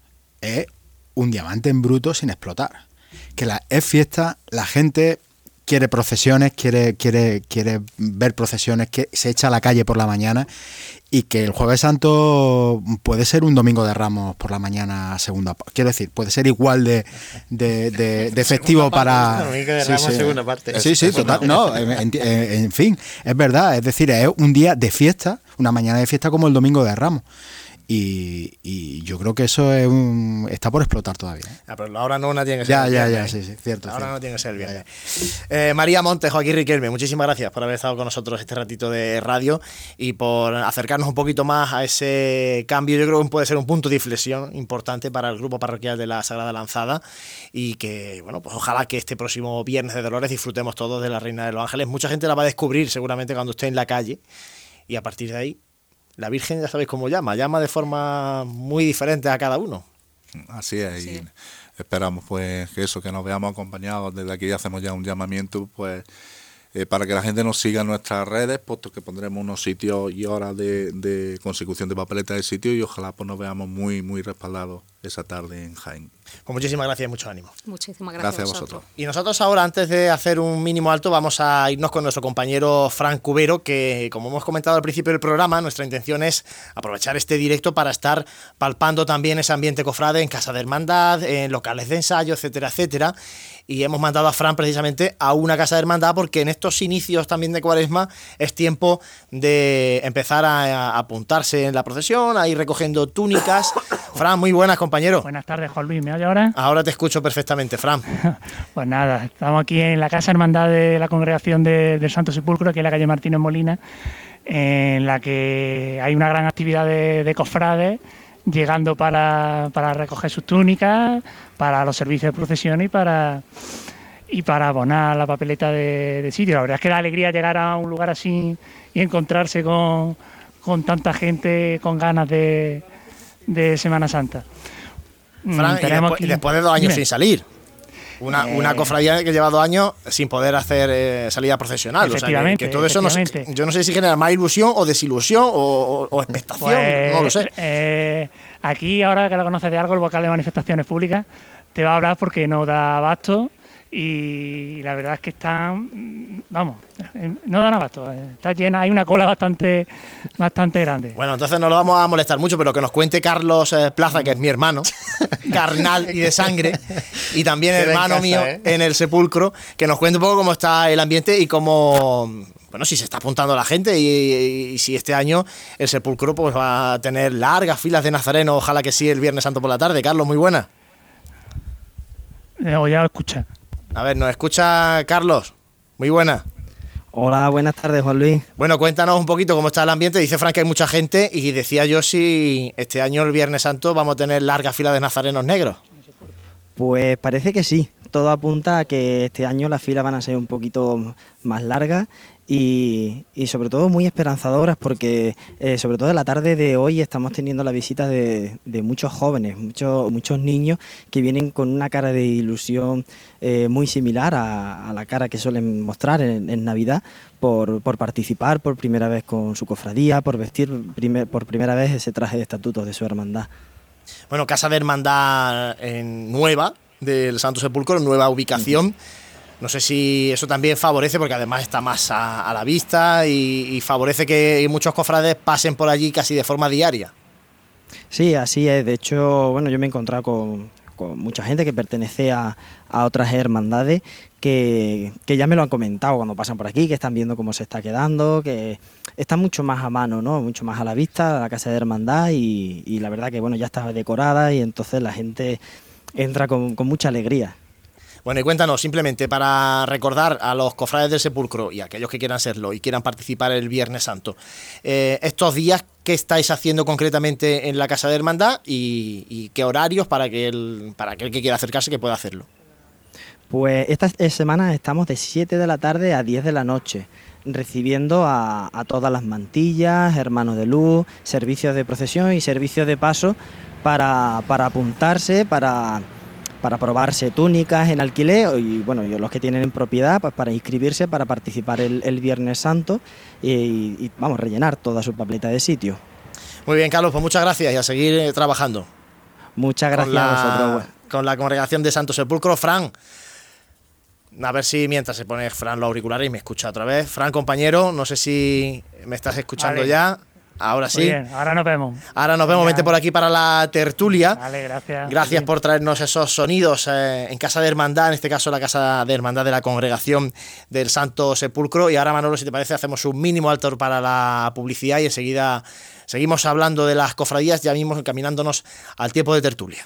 es un diamante en bruto sin explotar. Que la, es fiesta, la gente quiere procesiones, quiere, quiere, quiere ver procesiones, que se echa a la calle por la mañana y que el Jueves Santo puede ser un domingo de Ramos por la mañana segunda Quiero decir, puede ser igual de, de, de- *laughs* de festivo para... Domingo de Ramos, segunda parte. Sí, sí, total. No, en fin, es verdad. Es decir, es un día de fiesta, una mañana de fiesta como el domingo de Ramos. Y, y yo creo que eso es un, está por explotar todavía. ¿eh? Ah, pero ahora no una tiene que ser Ya, el ya, viernes, ya, ¿eh? sí, sí, cierto. Ahora no tiene que ser el viernes. Eh, María Montes, Joaquín Riquelme, muchísimas gracias por haber estado con nosotros este ratito de radio y por acercarnos un poquito más a ese cambio. Yo creo que puede ser un punto de inflexión importante para el grupo parroquial de la Sagrada Lanzada y que, bueno, pues ojalá que este próximo viernes de Dolores disfrutemos todos de la Reina de los Ángeles. Mucha gente la va a descubrir seguramente cuando esté en la calle y a partir de ahí la Virgen ya sabéis cómo llama, llama de forma muy diferente a cada uno. Así es, Sí. y esperamos pues que eso, que nos veamos acompañados. Desde aquí hacemos ya un llamamiento pues eh, para que la gente nos siga en nuestras redes, puesto que pondremos unos sitios y horas de, de consecución de papeletas de sitio y ojalá pues nos veamos muy, muy respaldados esa tarde en Jaén. Pues muchísimas gracias y mucho ánimo. Muchísimas gracias, Gracias a vosotros. Y nosotros ahora, antes de hacer un mínimo alto, vamos a irnos con nuestro compañero Frank Cubero, que como hemos comentado al principio del programa, nuestra intención es aprovechar este directo para estar palpando también ese ambiente cofrade en Casa de Hermandad, en locales de ensayo, etcétera, etcétera. Y hemos mandado a Fran precisamente a una casa de hermandad porque en estos inicios también de cuaresma es tiempo de empezar a, a apuntarse en la procesión, a ir recogiendo túnicas. Fran, muy buenas, compañero. Buenas tardes, Juan Luis. ¿Me oye ahora? Ahora te escucho perfectamente, Fran. *laughs* Pues nada, estamos aquí en la Casa Hermandad de la Congregación de- del Santo Sepulcro, aquí en la calle Martínez Molina, en la que hay una gran actividad de, de cofrades llegando para, para recoger sus túnicas, para los servicios de procesión y para y para abonar la papeleta de, de sitio. La verdad es que da alegría llegar a un lugar así y encontrarse con, con tanta gente con ganas de, de Semana Santa. Fran, y después, aquí- y después de dos años Dime. sin salir. Una, Eh. una cofradía que lleva dos años sin poder hacer eh, salida profesional. O sea, que, todo eso no sé- yo no sé si genera más ilusión o desilusión o, o- o expectación, Pues, no lo sé. eh, aquí, ahora que lo conoces de algo, el vocal de manifestaciones públicas te va a hablar porque no da abasto y la verdad es que están, vamos, eh, no dan abasto. eh, Está llena, hay una cola bastante, bastante grande. Bueno, entonces no lo vamos a molestar mucho, pero que nos cuente Carlos eh, Plaza, que es mi hermano, *laughs* carnal y de sangre, y también Queda hermano casa, mío ¿eh? en el sepulcro, que nos cuente un poco cómo está el ambiente y cómo, bueno, si se está apuntando la gente y, y si este año el sepulcro pues va a tener largas filas de nazarenos, ojalá que sí, el Viernes Santo por la tarde. Carlos, muy buena. Eh, o ya lo escucha. A ver, ¿nos escucha Carlos? Muy buena. Hola, buenas tardes, Juan Luis. Bueno, cuéntanos un poquito cómo está el ambiente. Dice Frank que hay mucha gente y decía yo si este año el Viernes Santo vamos a tener larga fila de nazarenos negros. Pues parece que sí. Todo apunta a que este año las filas van a ser un poquito más largas y, y sobre todo muy esperanzadoras porque eh, sobre todo en la tarde de hoy estamos teniendo la visita de, de muchos jóvenes, muchos, muchos niños que vienen con una cara de ilusión eh, muy similar a, a la cara que suelen mostrar en, en Navidad por, por participar por primera vez con su cofradía, por vestir primer- por primera vez ese traje de estatutos de su hermandad. Bueno, Casa de Hermandad en nueva del Santo Sepulcro, nueva ubicación. No sé si eso también favorece, porque además está más a, la vista y, favorece que muchos cofrades pasen por allí casi de forma diaria. Sí, así es. De hecho, bueno, yo me he encontrado con, mucha gente que pertenece a, otras hermandades que, ya me lo han comentado cuando pasan por aquí, que están viendo cómo se está quedando, que está mucho más a mano, ¿no? Mucho más a la vista la casa de hermandad y, la verdad que, bueno, ya está decorada y entonces la gente entra con mucha alegría. Bueno, y cuéntanos, simplemente para recordar a los cofrades del sepulcro y a aquellos que quieran serlo y quieran participar el Viernes Santo, eh, estos días, ¿qué estáis haciendo concretamente en la Casa de Hermandad y, qué horarios para que el, aquel que quiera acercarse que pueda hacerlo? Pues esta eh, semana estamos de 7 de la tarde a 10 de la noche, recibiendo a, a todas las mantillas, hermanos de luz, servicios de procesión y servicios de paso para, para apuntarse, para, para probarse túnicas en alquiler y bueno, y los que tienen en propiedad, pues para inscribirse para participar el, el Viernes Santo y, y, vamos, rellenar toda su papeleta de sitio. Muy bien, Carlos, pues muchas gracias y a seguir eh, trabajando. Muchas gracias con la, a vosotros. Con la congregación de Santo Sepulcro, Fran. A ver si mientras se pone Fran los auriculares y me escucha otra vez. Fran, compañero, no sé si me estás escuchando Vale. ya. Ahora sí. Muy bien, ahora nos vemos. Ahora nos vemos, Venga. vente por aquí para la tertulia. Vale, gracias. Gracias por traernos esos sonidos eh, en Casa de Hermandad, en este caso la Casa de Hermandad de la Congregación del Santo Sepulcro. Y ahora, Manolo, si te parece, hacemos un mínimo alto para la publicidad y enseguida seguimos hablando de las cofradías, ya mismo encaminándonos al tiempo de tertulia.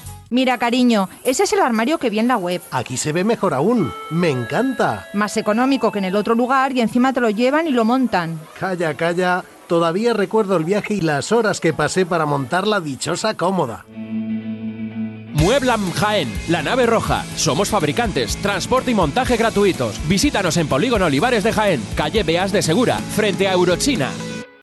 Mira, cariño, ese es el armario que vi en la web. Aquí se ve mejor aún. Me encanta. Más económico que en el otro lugar y encima te lo llevan y lo montan. Calla, calla. Todavía recuerdo el viaje y las horas que pasé para montar la dichosa cómoda. Mueblam Jaén, la nave roja. Somos fabricantes, transporte y montaje gratuitos. Visítanos en Polígono Olivares de Jaén, calle Beas de Segura, frente a Eurochina.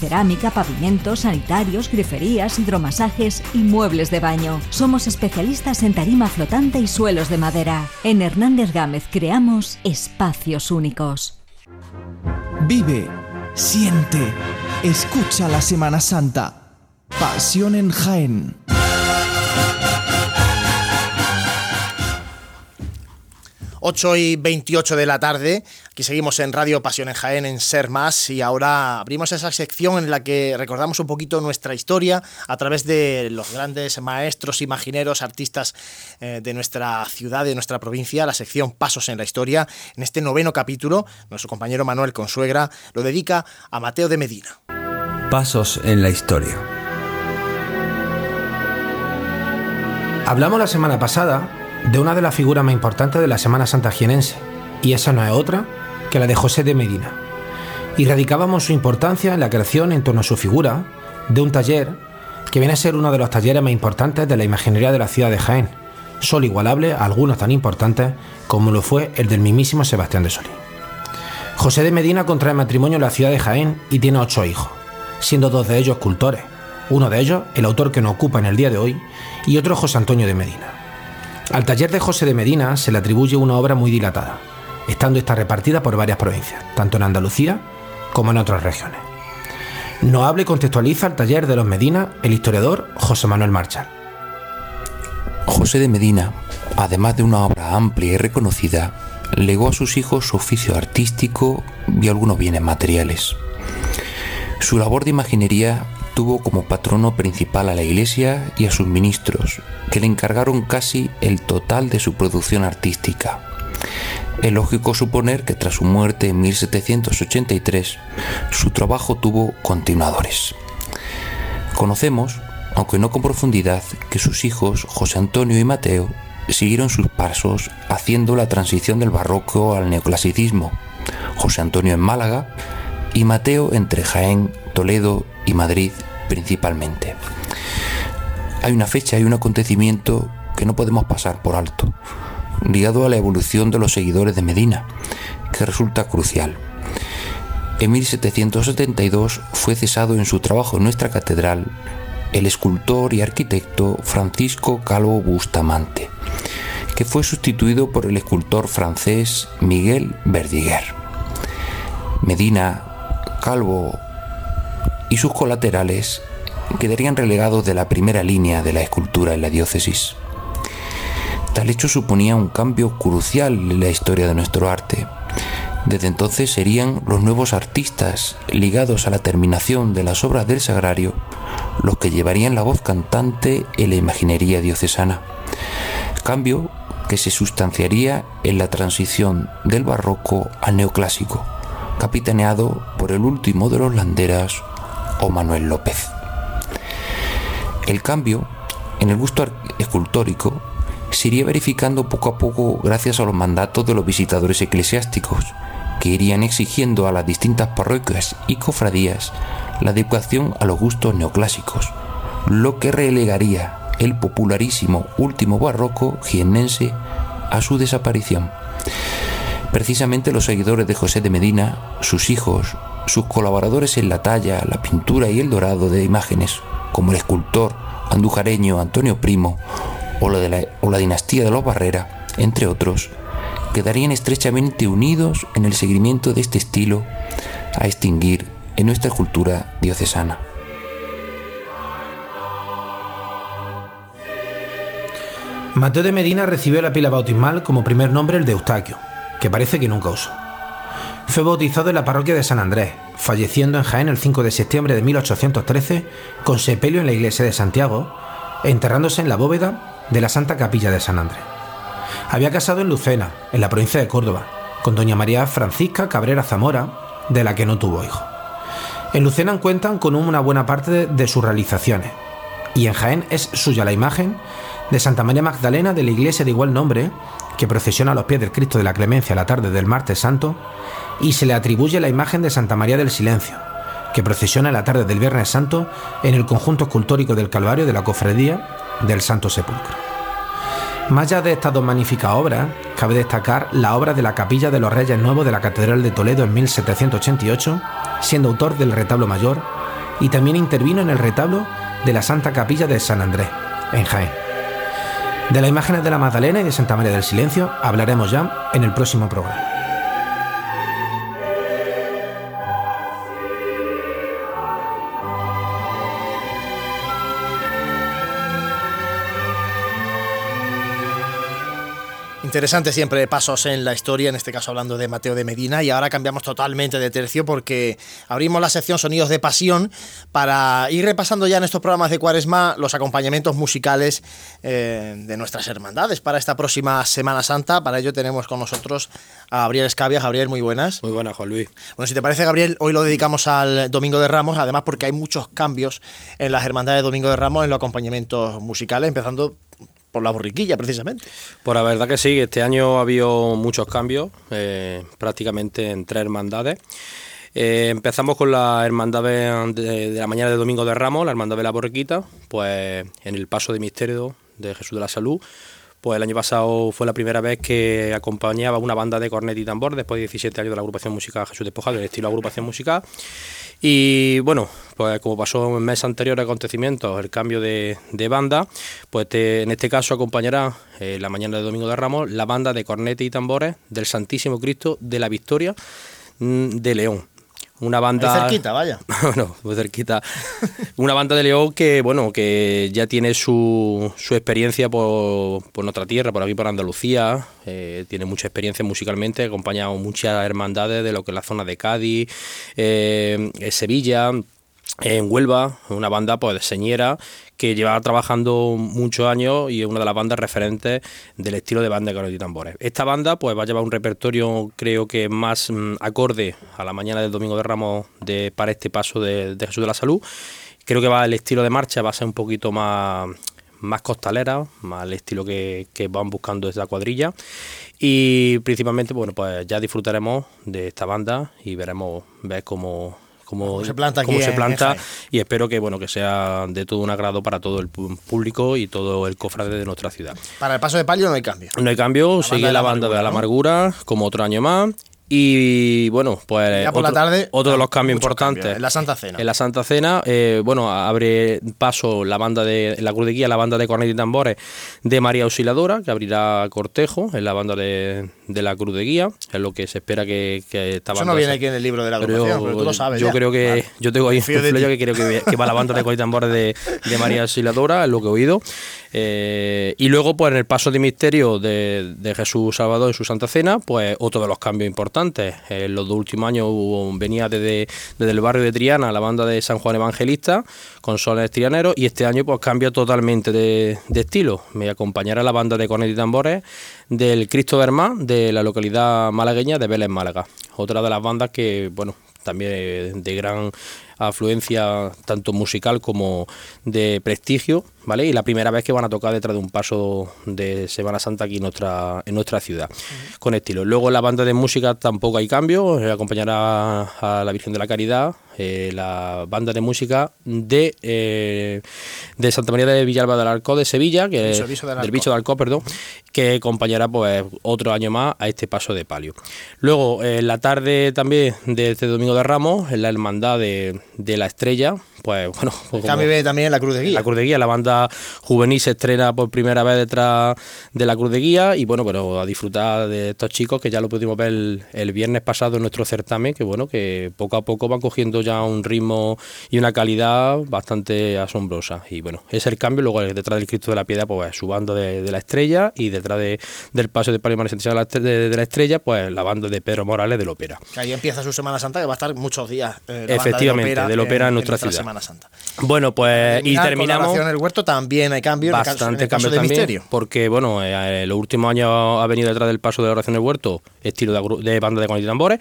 Cerámica, pavimentos, sanitarios, griferías, hidromasajes y muebles de baño. Somos especialistas en tarima flotante y suelos de madera. En Hernández Gámez creamos espacios únicos. Vive, siente, escucha la Semana Santa. Pasión en Jaén. 8 y 28 de la tarde. Aquí seguimos en Radio Pasión en Jaén, en Ser Más, y ahora abrimos esa sección en la que recordamos un poquito nuestra historia a través de los grandes maestros, imagineros, artistas eh, de nuestra ciudad, de nuestra provincia, la sección Pasos en la Historia. En este noveno capítulo, nuestro compañero Manuel Consuegra lo dedica a Mateo de Medina. Pasos en la Historia. Hablamos la semana pasada de una de las figuras más importantes de la Semana Santa jienense, y esa no es otra que la de José de Medina. Y radicábamos su importancia en la creación en torno a su figura de un taller que viene a ser uno de los talleres más importantes de la imaginería de la ciudad de Jaén, solo igualable a algunos tan importantes como lo fue el del mismísimo Sebastián de Solís. José de Medina contrae matrimonio en la ciudad de Jaén y tiene ocho hijos, siendo dos de ellos escultores, uno de ellos el autor que nos ocupa en el día de hoy y otro José Antonio de Medina. Al taller de José de Medina se le atribuye una obra muy dilatada, estando esta repartida por varias provincias, tanto en Andalucía como en otras regiones. Nos habla y contextualiza el taller de los Medina el historiador José Manuel Marchal. José de Medina, además de una obra amplia y reconocida, legó a sus hijos su oficio artístico y algunos bienes materiales. Su labor de imaginería tuvo como patrono principal a la Iglesia y a sus ministros, que le encargaron casi el total de su producción artística. Es lógico suponer que tras su muerte en 1783, su trabajo tuvo continuadores. Conocemos, aunque no con profundidad, que sus hijos, José Antonio y Mateo, siguieron sus pasos haciendo la transición del barroco al neoclasicismo. José Antonio en Málaga y Mateo entre Jaén, Toledo y Madrid principalmente. Hay una fecha y un acontecimiento que no podemos pasar por alto, ligado a la evolución de los seguidores de Medina, que resulta crucial. En 1772 fue cesado en su trabajo en nuestra catedral el escultor y arquitecto Francisco Calvo Bustamante, que fue sustituido por el escultor francés Miguel Verdiguer. Medina, Calvo y sus colaterales quedarían relegados de la primera línea de la escultura en la diócesis. Tal hecho suponía un cambio crucial en la historia de nuestro arte. Desde entonces serían los nuevos artistas ligados a la terminación de las obras del sagrario los que llevarían la voz cantante en la imaginería diocesana. Cambio que se sustanciaría en la transición del barroco al neoclásico, capitaneado por el último de los landeras o Manuel López. El cambio en el gusto escultórico se iría verificando poco a poco gracias a los mandatos de los visitadores eclesiásticos, que irían exigiendo a las distintas parroquias y cofradías la adecuación a los gustos neoclásicos, lo que relegaría el popularísimo último barroco jiennense a su desaparición. Precisamente los seguidores de José de Medina, sus hijos, sus colaboradores en la talla, la pintura y el dorado de imágenes, como el escultor andujareño Antonio Primo o la, dinastía de los Barrera, entre otros, quedarían estrechamente unidos en el seguimiento de este estilo a extinguir en nuestra cultura diocesana. Mateo de Medina recibió la pila bautismal como primer nombre el de Eustaquio, que parece que nunca usó. Fue bautizado en la parroquia de San Andrés, falleciendo en Jaén el 5 de septiembre de 1813 con sepelio en la iglesia de Santiago, enterrándose en la bóveda de la Santa Capilla de San Andrés. Había casado en Lucena, en la provincia de Córdoba, con doña María Francisca Cabrera Zamora, de la que no tuvo hijo. En Lucena cuentan con una buena parte de, de sus realizaciones, y en Jaén es suya la imagen de Santa María Magdalena de la iglesia de igual nombre, que procesiona a los pies del Cristo de la Clemencia la tarde del martes santo, y se le atribuye la imagen de Santa María del Silencio, que procesiona la tarde del Viernes Santo en el conjunto escultórico del Calvario de la Cofradía del Santo Sepulcro. Más allá de estas dos magníficas obras, cabe destacar la obra de la Capilla de los Reyes Nuevos de la Catedral de Toledo en 1788, siendo autor del retablo mayor, y también intervino en el retablo de la Santa Capilla de San Andrés, en Jaén. De las imágenes de la Magdalena y de Santa María del Silencio hablaremos ya en el próximo programa. Interesante siempre pasos en la historia, en este caso hablando de Mateo de Medina, y ahora cambiamos totalmente de tercio porque abrimos la sección Sonidos de Pasión para ir repasando ya en estos programas de Cuaresma los acompañamientos musicales eh, de nuestras hermandades para esta próxima Semana Santa. Para ello tenemos con nosotros a Gabriel Escavia. Gabriel, muy buenas. Muy buenas, Juan Luis. Bueno, si te parece, Gabriel, hoy lo dedicamos al Domingo de Ramos, además porque hay muchos cambios en las hermandades de Domingo de Ramos en los acompañamientos musicales, empezando por la borriquilla, precisamente. Pues la verdad que sí, este año ha habido muchos cambios, eh, prácticamente en tres hermandades. Eh, empezamos con la hermandad de, la mañana de Domingo de Ramos, la hermandad de la borriquita, pues en el paso de misterio de Jesús de la Salud. Pues el año pasado fue la primera vez que acompañaba una banda de cornet y tambor después de 17 años de la agrupación musical Jesús Despojado, del estilo agrupación musical. Y bueno, pues como pasó en meses anteriores acontecimientos, el cambio de, banda, pues en este caso acompañará eh, la mañana de Domingo de Ramos la banda de cornetes y tambores del Santísimo Cristo de la Victoria mm, de León una banda muy cerquita vaya. *laughs* Bueno muy cerquita. Una banda de León que bueno que ya tiene su, su experiencia por, por, nuestra tierra por aquí por Andalucía. Eh, tiene mucha experiencia musicalmente ha acompañado muchas hermandades de lo que es la zona de Cádiz eh, Sevilla en Huelva, una banda pues señera que lleva trabajando muchos años y es una de las bandas referentes del estilo de banda de y tambores. Esta banda pues va a llevar un repertorio creo que más mmm, acorde a la mañana del Domingo de Ramos de, para este paso de, de Jesús de la Salud. Creo que va el estilo de marcha va a ser un poquito más más costalera, más el estilo que, que van buscando esta cuadrilla y principalmente bueno pues ya disfrutaremos de esta banda y veremos ver cómo cómo, se planta, se planta y espero que bueno que sea de todo un agrado para todo el público y todo el cofrade de nuestra ciudad. Para el paso de palio no hay cambio. No hay cambio, la sigue la banda de la amargura, ¿no? como otro año más. Y bueno, pues ya por otro, la tarde, otro de los cambios importantes. Cambios. En la Santa Cena. En la Santa Cena, eh, bueno, abre paso la banda de la Cruz de Guía, la banda de cornet y tambores de María Auxiliadora, que abrirá cortejo en la banda de, de la Cruz de Guía. Es lo que se espera que, que esta Eso banda. no viene aquí en el libro de la agrupación, pero, pero tú lo sabes. Yo ya. creo que. Vale. Yo tengo ahí un que creo que, que, va la banda de cornet y tambores de, de María Auxiliadora, es lo que he oído. Eh, y luego, pues en el paso de misterio de, de, Jesús Salvador en su Santa Cena, pues otro de los cambios importantes. En los dos últimos años venía desde, desde, el barrio de Triana la banda de San Juan Evangelista con sones trianeros y este año pues cambia totalmente de, de estilo. Me acompañará la banda de cornet y tambores del Cristo Bermá de la localidad malagueña de Vélez, Málaga. Otra de las bandas que, bueno, también de gran afluencia tanto musical como de prestigio, ¿vale? Y la primera vez que van a tocar detrás de un paso de Semana Santa aquí en nuestra, en nuestra ciudad, con estilo. Luego la banda de música tampoco hay cambio, eh, acompañará a la Virgen de la Caridad, eh, la banda de música de, eh, de Santa María de Villalba del Arco de Sevilla, que Bicho del. Bicho del Arco, perdón, que acompañará pues otro año más a este paso de palio. Luego, en la tarde también de este domingo de Ramos, en la hermandad de, de la Estrella, pues *laughs* bueno, pues, como- Cambio también la Cruz de Guía. la Cruz de Guía, la banda juvenil se estrena por primera vez detrás de la Cruz de Guía y bueno, pero a disfrutar de estos chicos que ya lo pudimos ver el, el viernes pasado en nuestro certamen, que bueno, que poco a poco van cogiendo ya un ritmo y una calidad bastante asombrosa. Y bueno, es el cambio, luego detrás del Cristo de la Piedad, pues su banda de, de la Estrella y detrás de- del paso de Santiago de la de, de la Estrella, pues la banda de Pedro Morales del Ópera. Que ahí empieza su Semana Santa, que va a estar muchos días. eh, la banda Del ópera en nuestra ciudad. Semana Santa. Bueno, pues y con terminamos. oración en el huerto también hay cambio. en el caso- en Bastante el caso cambio de también, Misterio. porque bueno, eh, en los últimos años ha venido detrás del paso de la oración del huerto estilo de, banda de cornetas y tambores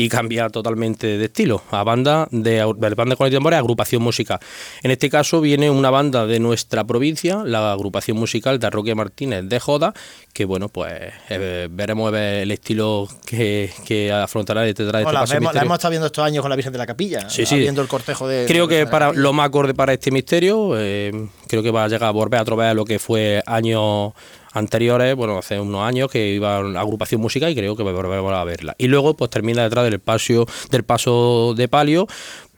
y cambia totalmente de estilo a banda de, de banda y tambores a agrupación musical. En este caso viene una banda de nuestra provincia, la agrupación musical de Roque Martínez de Joda, que bueno, pues eh, veremos el estilo que, que afrontará detrás de este la, paso vemos- la hemos estado viendo estos años con la Virgen de la Capilla. Sí, sí. Viendo el cortejo de. Creo que para lo más acorde para este misterio, eh, creo que va a llegar a volver a través de lo que fue años anteriores, bueno, hace unos años que iba a la agrupación música y creo que volveremos a verla. Y luego pues termina detrás del paso del paso de palio,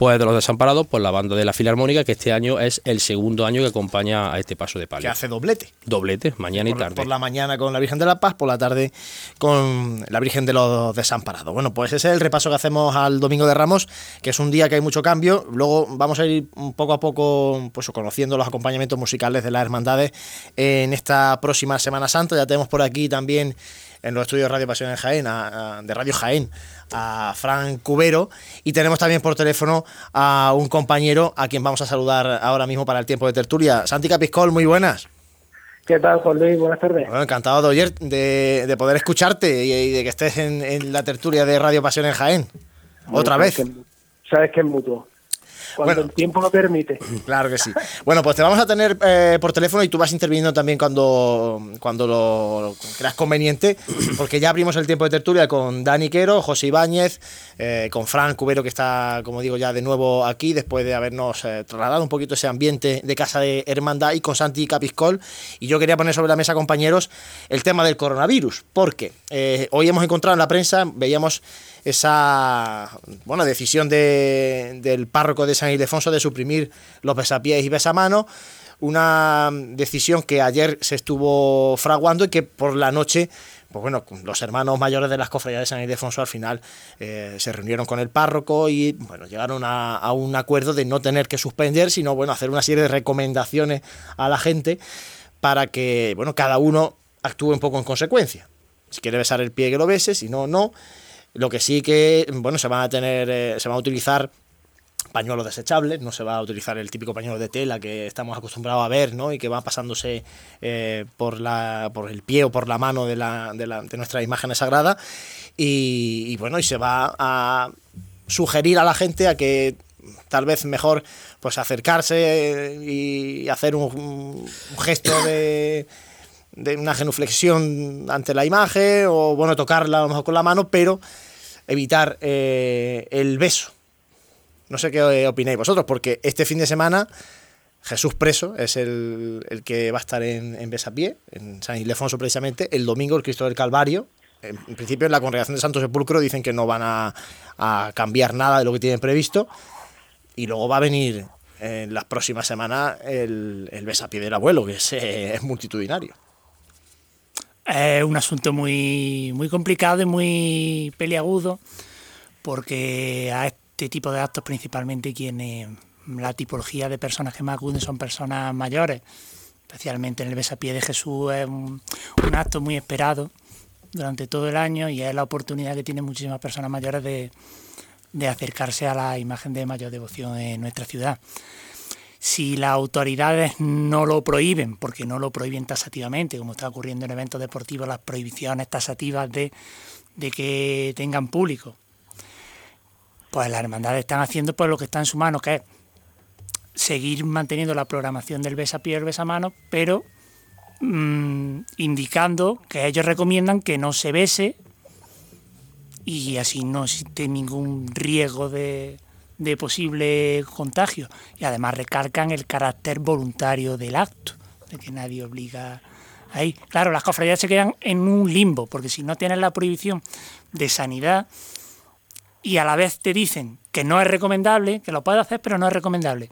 pues de los desamparados, pues la banda de la Filarmónica, que este año es el segundo año que acompaña a este paso de Que palio. hace doblete. Doblete, mañana y tarde. por la mañana con la Virgen de la Paz, por la tarde con la Virgen de los Desamparados. Bueno, pues ese es el repaso que hacemos al Domingo de Ramos, que es un día que hay mucho cambio. Luego vamos a ir poco a poco pues, conociendo los acompañamientos musicales de las hermandades en esta próxima Semana Santa. Ya tenemos por aquí también en los estudios de Radio Pasión en Jaén, a- a- de Radio Jaén, a Fran Cubero. Y tenemos también por teléfono a un compañero a quien vamos a saludar ahora mismo para el tiempo de tertulia. Santi Capiscol, muy buenas. ¿Qué tal, Juan Luis? Buenas tardes. Bueno, encantado de, de, de poder escucharte y, y de que estés en, en la tertulia de Radio Pasión en Jaén. Otra vez. Sabes que es mutuo. Cuando Bueno. el tiempo lo permite. *clears throat* Claro que sí. Bueno, pues te vamos a tener eh, por teléfono y tú vas interviniendo también cuando, cuando lo, lo creas conveniente, *clears throat* porque ya abrimos el tiempo de tertulia con Dani Quero, José Ibáñez, eh, con Fran Cubero, que está, como digo, ya de nuevo aquí, después de habernos eh, trasladado un poquito ese ambiente de casa de hermandad, y con Santi Capiscol. Y yo quería poner sobre la mesa, compañeros, el tema del coronavirus, porque hoy hemos encontrado en la prensa, veíamos esa bueno decisión de- del párroco de San Ildefonso de suprimir los besapiés y besamanos una decisión que ayer se estuvo fraguando y que por la noche pues bueno, los hermanos mayores de las cofradías de San Ildefonso al final eh, se reunieron con el párroco y bueno, llegaron a, a un acuerdo de no tener que suspender, sino bueno, hacer una serie de recomendaciones a la gente para que bueno, cada uno actúe un poco en consecuencia. Si quiere besar el pie que lo bese, si no, no. Lo que sí que, bueno, se van a tener, eh, se van a utilizar pañuelos desechables, no se va a utilizar el típico pañuelo de tela que estamos acostumbrados a ver, ¿no? Y que va pasándose eh, por, la, por el pie o por la mano de, la, de, la- de nuestras. Y, bueno, y se va a sugerir a la gente a que tal vez mejor pues acercarse y hacer un gesto de, de una genuflexión ante la imagen o bueno tocarla lo mejor con la mano pero evitar eh, el beso no sé qué eh, opináis vosotros porque este fin de semana Jesús preso es el, el que va a estar en, en Besapié, en San Ildefonso precisamente. El domingo el Cristo del Calvario. En, principio en la congregación de Santo Sepulcro dicen que no van a, a cambiar nada de lo que tienen previsto. Y luego va a venir en las próximas semanas el, el Besapié del abuelo, que es, eh, es multitudinario. Es un asunto muy, muy complicado y muy peliagudo, porque a este tipo de actos principalmente quienes la tipología de personas que más acuden son personas mayores, especialmente en el besapié de Jesús es un, acto muy esperado durante todo el año y es la oportunidad que tienen muchísimas personas mayores de, de acercarse a la imagen de mayor devoción en nuestra ciudad. Si las autoridades no lo prohíben, porque no lo prohíben tasativamente, como está ocurriendo en eventos deportivos, las prohibiciones tasativas de, de que tengan público, pues las hermandades están haciendo pues lo que está en su mano, que es seguir manteniendo la programación del besapié y el besamano, pero mm, indicando que ellos recomiendan que no se bese y así no existe ningún riesgo de, de posible contagio. Y además recalcan el carácter voluntario del acto, de que nadie obliga ahí. Claro, las cofradías se quedan en un limbo, porque si no tienen la prohibición de sanidad y a la vez te dicen que no es recomendable, que lo puedes hacer, pero no es recomendable.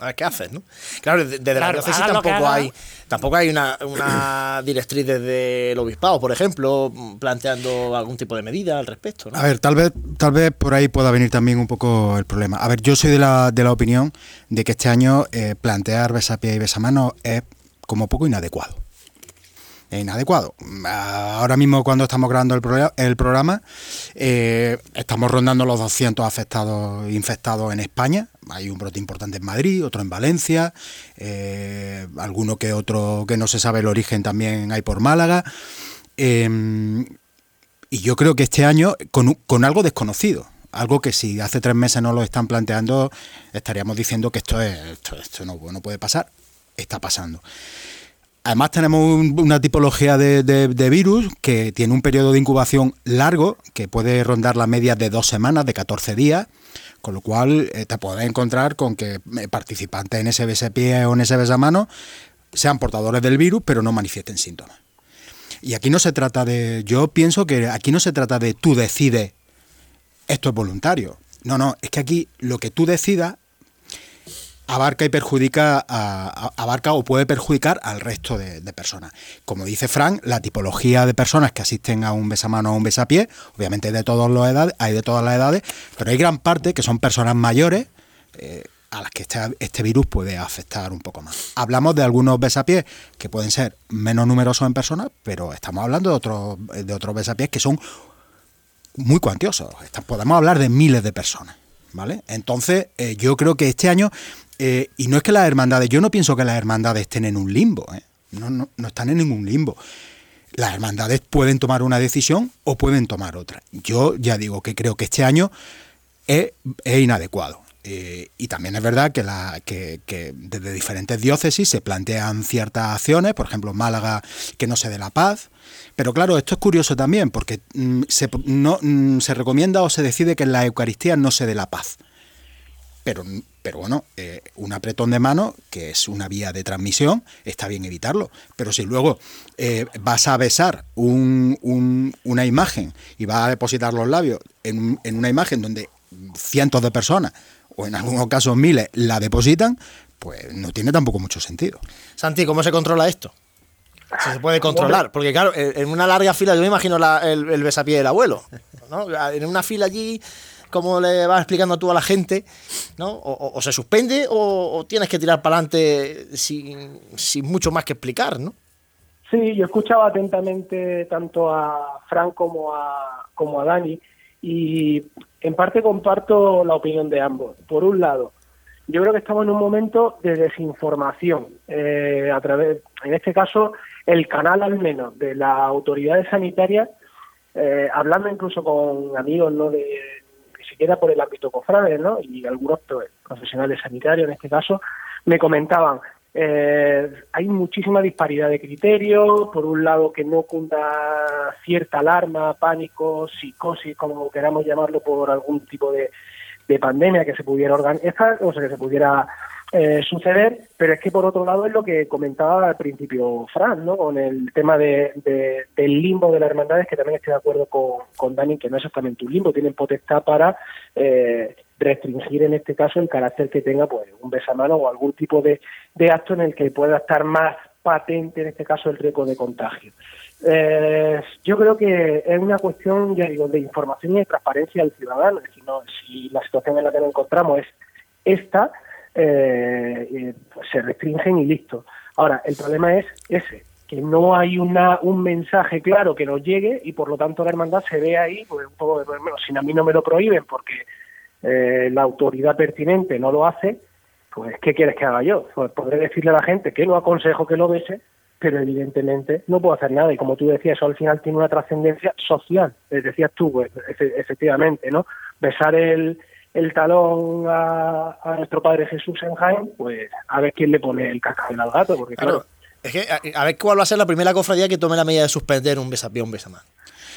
A ver qué haces, ¿no? Claro, desde de la Claro, diócesis lo que tampoco hay, tampoco hay una, una *clears throat* directriz desde el obispado, por ejemplo, planteando algún tipo de medida al respecto, ¿no? A ver, tal vez, tal vez por ahí pueda venir también un poco el problema. A ver, yo soy de la, de la opinión de que este año eh, plantear besapié y besamano es como poco inadecuado. Inadecuado. Ahora mismo cuando estamos grabando el, programa, eh, estamos rondando los 200 afectados infectados en España. Hay un brote importante en Madrid, otro en Valencia, eh, alguno que otro que no se sabe el origen también hay por Málaga. Eh, y yo creo que este año, con, algo desconocido, algo que si hace tres meses no lo están planteando, estaríamos diciendo que esto, es, esto, no puede pasar. Está pasando. Además tenemos un- una tipología de, de- virus que tiene un periodo de incubación largo, que puede rondar la media de dos semanas, de 14 días, con lo cual eh, te puedes encontrar con que eh, participantes en ese besapié o en ese besamano sean portadores del virus, pero no manifiesten síntomas. Y aquí no se trata de, yo pienso que aquí no se trata de tú decides, esto es voluntario. No, no, es que aquí lo que tú decidas abarca y perjudica, a- a- abarca o puede perjudicar al resto de, personas. Como dice Frank, la tipología de personas que asisten a un besamano o un besapié, obviamente hay de todas las edades, hay de todas las edades, pero hay gran parte que son personas mayores eh, a las que este, este virus puede afectar un poco más. Hablamos de algunos besapiés que pueden ser menos numerosos en personas, pero estamos hablando de otros de otros besapiés que son muy cuantiosos. Podemos hablar de miles de personas, ¿vale? Entonces, eh, yo creo que este año, eh, y no es que las hermandades, yo no pienso que las hermandades estén en un limbo, ¿eh? no, no, no están en ningún limbo. Las hermandades pueden tomar una decisión o pueden tomar otra. Yo ya digo que creo que este año es, inadecuado. Eh, y también es verdad que, la, que desde diferentes diócesis se plantean ciertas acciones, por ejemplo, Málaga que no se dé la paz. Pero claro, esto es curioso también, porque mm, se, no, mm, se recomienda o se decide que en la Eucaristía no se dé la paz. Pero, pero bueno, eh, un apretón de mano, que es una vía de transmisión, está bien evitarlo. Pero si luego eh, vas a besar un- un- una imagen y vas a depositar los labios en, un- en una imagen donde cientos de personas, o en algunos casos miles, la depositan, pues no tiene tampoco mucho sentido. Santi, ¿cómo se controla esto? Si se puede controlar, porque claro, en en una larga fila, yo me imagino la- el, el besapié del abuelo, ¿no? En una fila allí, ¿cómo le vas explicando tú a la gente? ¿no? O, se suspende o, tienes que tirar para adelante sin, sin mucho más que explicar, ¿no? Sí, yo escuchaba atentamente tanto a Fran como a, como a Dani y en parte comparto la opinión de ambos. Por un lado, yo creo que estamos en un momento de desinformación. eh, a través, en este caso, el canal al menos de las autoridades sanitarias, eh, hablando incluso con amigos, ¿no? De, siquiera por el ámbito cofrade, ¿no? Y algunos pues, profesionales sanitarios en este caso, me comentaban, eh, hay muchísima disparidad de criterios, por un lado que no cunda cierta alarma, pánico, psicosis, como queramos llamarlo, por algún tipo de, de pandemia que se pudiera organizar, o sea, que se pudiera eh, suceder, pero es que por otro lado es lo que comentaba al principio Fran, ¿no? Con el tema de, de- del limbo de las hermandades, que también estoy de acuerdo con, con Dani, que no es exactamente un limbo, tienen potestad para eh, restringir en este caso el carácter que tenga pues un besamano o algún tipo de, de acto en el que pueda estar más patente en este caso el riesgo de contagio. Eh, yo creo que es una cuestión, ya digo, de información y de transparencia del ciudadano. Es decir, no, si la situación en la que nos encontramos es esta, eh, eh, pues se restringen y listo. Ahora, el problema es ese, que no hay una, un mensaje claro que nos llegue y por lo tanto la hermandad se ve ahí, pues un poco de, bueno, si a mí no me lo prohíben porque eh, la autoridad pertinente no lo hace, pues ¿qué quieres que haga yo? Pues podré decirle a la gente que no aconsejo que lo bese, pero evidentemente no puedo hacer nada. Y como tú decías, eso al final tiene una trascendencia social. Decías tú, pues, efe- efectivamente, ¿no? besar el, el talón a, a nuestro Padre Jesús en Jaén, pues a ver quién le pone el cascabel al gato, porque claro, Claro. Es que a, a ver cuál va a ser la primera cofradía que tome la medida de suspender un besapié, un besamán.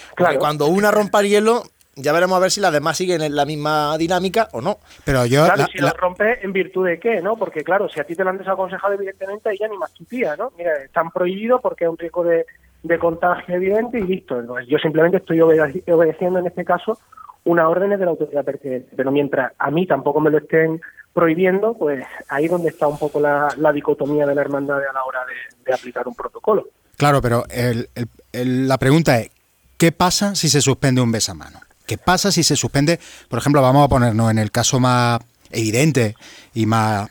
Porque Claro. cuando una rompa el hielo, ya veremos a ver si las demás siguen en la misma dinámica o no. Pero yo, claro, la- si la- lo rompe, ¿en virtud de qué? no Porque claro, si a ti te lo han desaconsejado evidentemente, ya ni más tu tía, ¿no? Mira, están prohibidos porque es un riesgo de, de contagio evidente y listo. Entonces, yo simplemente estoy obede- obedeciendo en este caso unas órdenes de la autoridad pertinente. Pero mientras a mí tampoco me lo estén prohibiendo, pues ahí donde está un poco la, la dicotomía de la hermandad a la hora de, de aplicar un protocolo. Claro, pero el- el- el- la pregunta es, ¿qué pasa si se suspende un besamano? ¿Qué pasa si se suspende, por ejemplo, vamos a ponernos en el caso más evidente y más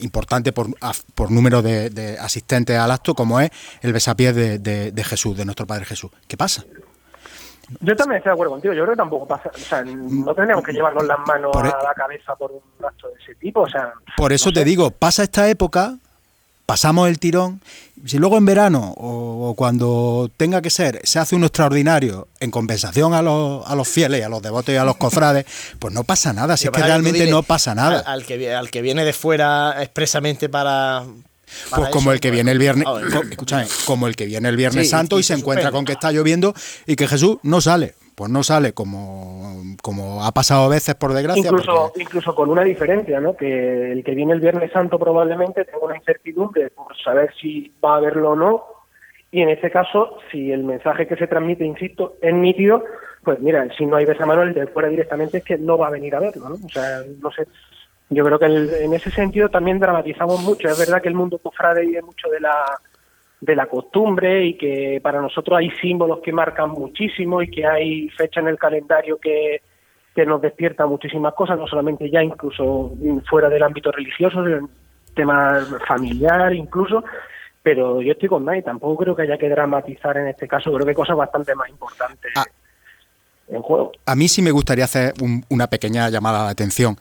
importante por, por número de, de asistentes al acto, como es el besapiés de, de- de Jesús, de nuestro Padre Jesús? ¿Qué pasa? Yo también estoy de acuerdo contigo. Yo creo que tampoco pasa. O sea, no tenemos que llevarnos las manos Por e- a la cabeza por un acto de ese tipo. O sea, Por eso te digo, pasa esta época, pasamos el tirón, si luego en verano o, o cuando tenga que ser se hace uno extraordinario en compensación a los, a los fieles, a los devotos y a los cofrades, pues no pasa nada, si es que realmente no pasa nada. Al, al que, al que viene de fuera expresamente para. Pues como eso, el que pues, viene el viernes, escúchame, como el que viene el viernes Sí, santo y y, se encuentra con que está lloviendo y que Jesús no sale. Pues no sale como, como ha pasado a veces por desgracia. incluso, incluso con una diferencia, ¿no? Que el que viene el Viernes Santo probablemente tenga una incertidumbre por saber si va a haberlo o no. Y en este caso, si el mensaje que se transmite, insisto, es nítido, pues mira, si no hay besamano, el de fuera directamente es que no va a venir a verlo, ¿no? O sea, no sé. Yo creo que el- en ese sentido también dramatizamos mucho. Es verdad que el mundo cofrade vive mucho de la de la costumbre y que para nosotros hay símbolos que marcan muchísimo y que hay fecha en el calendario que, que nos despierta muchísimas cosas, no solamente ya incluso fuera del ámbito religioso, en tema familiar incluso, pero yo estoy con Nay, tampoco creo que haya que dramatizar en este caso, creo que hay cosas bastante más importantes en juego. a mí sí me gustaría hacer un- una pequeña llamada de atención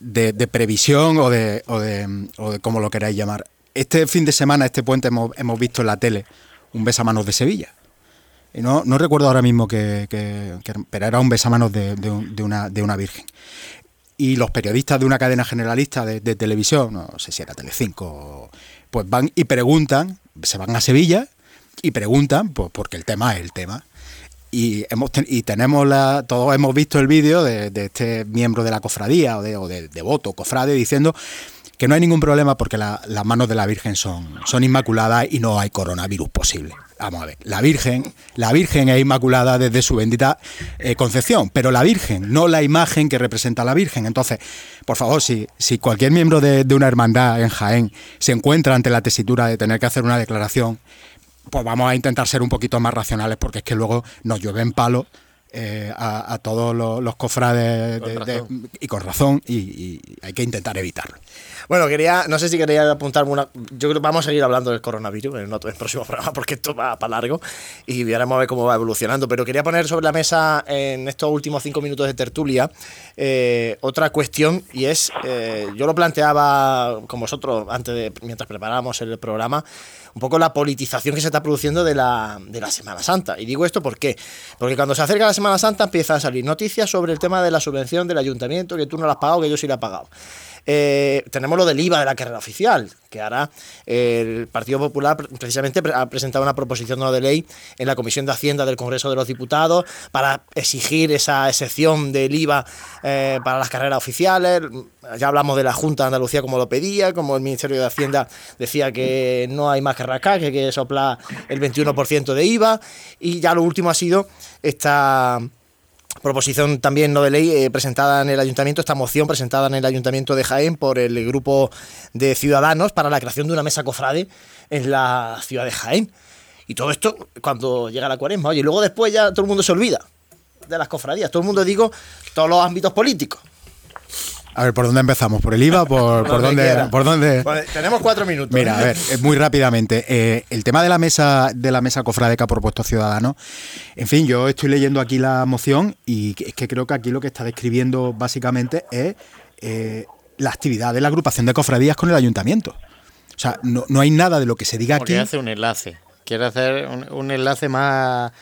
de, de previsión o de, o, de, o de cómo lo queráis llamar. Este fin de semana, este puente, hemos, hemos visto en la tele un besamanos de Sevilla. Y no, no recuerdo ahora mismo que, pero era un besamanos de, de un- de una, de una virgen. Y los periodistas de una cadena generalista de, televisión, no sé si era Telecinco, pues van y preguntan, se van a Sevilla y preguntan, pues porque el tema es el tema y hemos ten- y tenemos la todos hemos visto el vídeo de, de este miembro de la cofradía o de, o de devoto cofrade diciendo que no hay ningún problema porque la- las manos de la Virgen son, son inmaculadas y no hay coronavirus posible. Vamos a ver, la Virgen, la Virgen es inmaculada desde su bendita eh, concepción, pero la Virgen, no la imagen que representa la Virgen. Entonces, por favor, si, si cualquier miembro de, de una hermandad en Jaén se encuentra ante la tesitura de tener que hacer una declaración, pues vamos a intentar ser un poquito más racionales porque es que luego nos llueven palos eh, a, a todos los, los cofrades Con de- de- razón. y con razón y, y hay que intentar evitarlo. Bueno, quería, no sé si quería apuntarme una. Yo creo que vamos a seguir hablando del coronavirus en el próximo *laughs* programa porque esto va para largo y veremos a ver cómo va evolucionando. Pero quería poner sobre la mesa en estos últimos cinco minutos de tertulia eh, otra cuestión y es: eh, yo lo planteaba con vosotros antes de mientras preparábamos el programa, un poco la politización que se está produciendo de la, de la Semana Santa. Y digo esto ¿por qué? Porque cuando se acerca la Semana Santa empiezan a salir noticias sobre el tema de la subvención del ayuntamiento, que tú no la has pagado, que yo sí la he pagado. Eh, tenemos lo del IVA de la carrera oficial, que ahora eh, el Partido Popular pre- precisamente pre- ha presentado una proposición de ley en la Comisión de Hacienda del Congreso de los Diputados para exigir esa excepción del IVA eh, para las carreras oficiales. Ya hablamos de la Junta de Andalucía como lo pedía, como el Ministerio de Hacienda decía que no hay más que rascar, que hay que soplar el 21% de IVA. Y ya lo último ha sido esta proposición también no de ley eh, presentada en el ayuntamiento, esta moción presentada en el ayuntamiento de Jaén por el grupo de ciudadanos para la creación de una mesa cofrade en la ciudad de Jaén. Y todo esto cuando llega la cuaresma. Oye, y luego después ya todo el mundo se olvida de las cofradías. Todo el mundo, digo, todos los ámbitos políticos. A ver, ¿por dónde empezamos? ¿Por el IVA? *laughs* ¿Por, por dónde? quiera. ¿Por dónde? Vale, tenemos cuatro minutos. Mira, a ver, eh, muy rápidamente. eh, el tema de la mesa de la mesa cofrade que ha propuesto Ciudadanos. En fin, yo estoy leyendo aquí la moción y es que creo que aquí lo que está describiendo básicamente es eh, la actividad de la agrupación de cofradías con el ayuntamiento. O sea, no, no hay nada de lo que se diga Porque aquí. hace un enlace. Quiere hacer un, enlace más,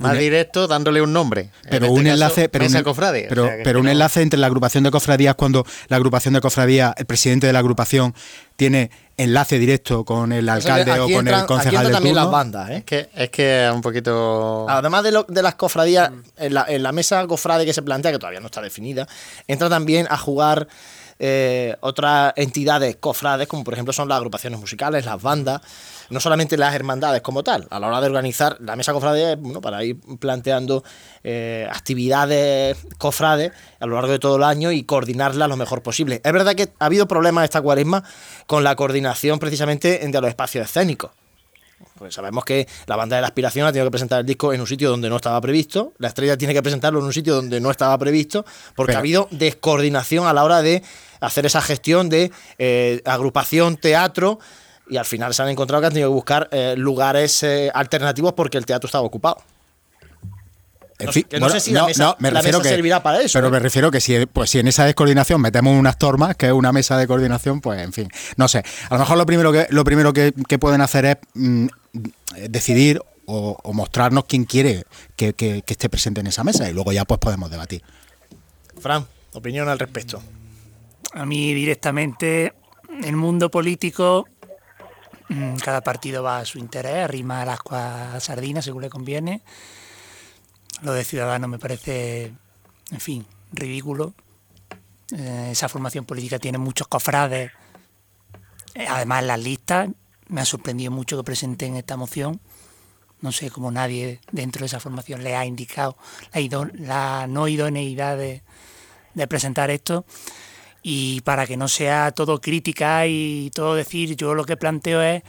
más directo dándole un nombre. Pero este un enlace, pero, un, pero, pero un enlace entre la agrupación de cofradías cuando la agrupación de cofradías, el presidente de la agrupación tiene enlace directo con el alcalde o con el concejal de también las bandas, ¿eh? que, es que es un poquito... Además de, de las cofradías, en la, en la mesa cofrade que se plantea, que todavía no está definida, entra también a jugar eh, otras entidades cofrades, como por ejemplo son las agrupaciones musicales, las bandas, no solamente las hermandades como tal. A la hora de organizar la mesa cofrade, bueno, para ir planteando eh, actividades cofrades a lo largo de todo el año y coordinarlas lo mejor posible. Es verdad que ha habido problemas esta cuaresma con la coordinación precisamente entre los espacios escénicos. Pues sabemos que la banda de la aspiración ha tenido que presentar el disco en un sitio donde no estaba previsto, la estrella tiene que presentarlo en un sitio donde no estaba previsto, porque ha habido descoordinación a la hora de hacer esa gestión de eh, agrupación, teatro, y al final se han encontrado que han tenido que buscar eh, lugares eh, alternativos porque el teatro estaba ocupado. En fin, no, sé si la mesa, me refiero que, servirá para eso. Pero me refiero que si, pues, si en esa descoordinación metemos unas tormas, que es una mesa de coordinación, pues en fin, no sé. A lo mejor lo primero que, lo primero que, pueden hacer es mm, decidir o, mostrarnos quién quiere que, que, esté presente en esa mesa y luego ya pues podemos debatir. Fran, opinión al respecto. A mí directamente, el mundo político, cada partido va a su interés, arrima las sardinas según le conviene. Lo de Ciudadanos me parece, en fin, ridículo. Eh, esa formación política tiene muchos cofrades. Eh, además, las listas, me ha sorprendido mucho que presenten esta moción. No sé cómo nadie dentro de esa formación le ha indicado la, no idoneidad de presentar esto y para que no sea todo crítica y todo decir, yo lo que planteo es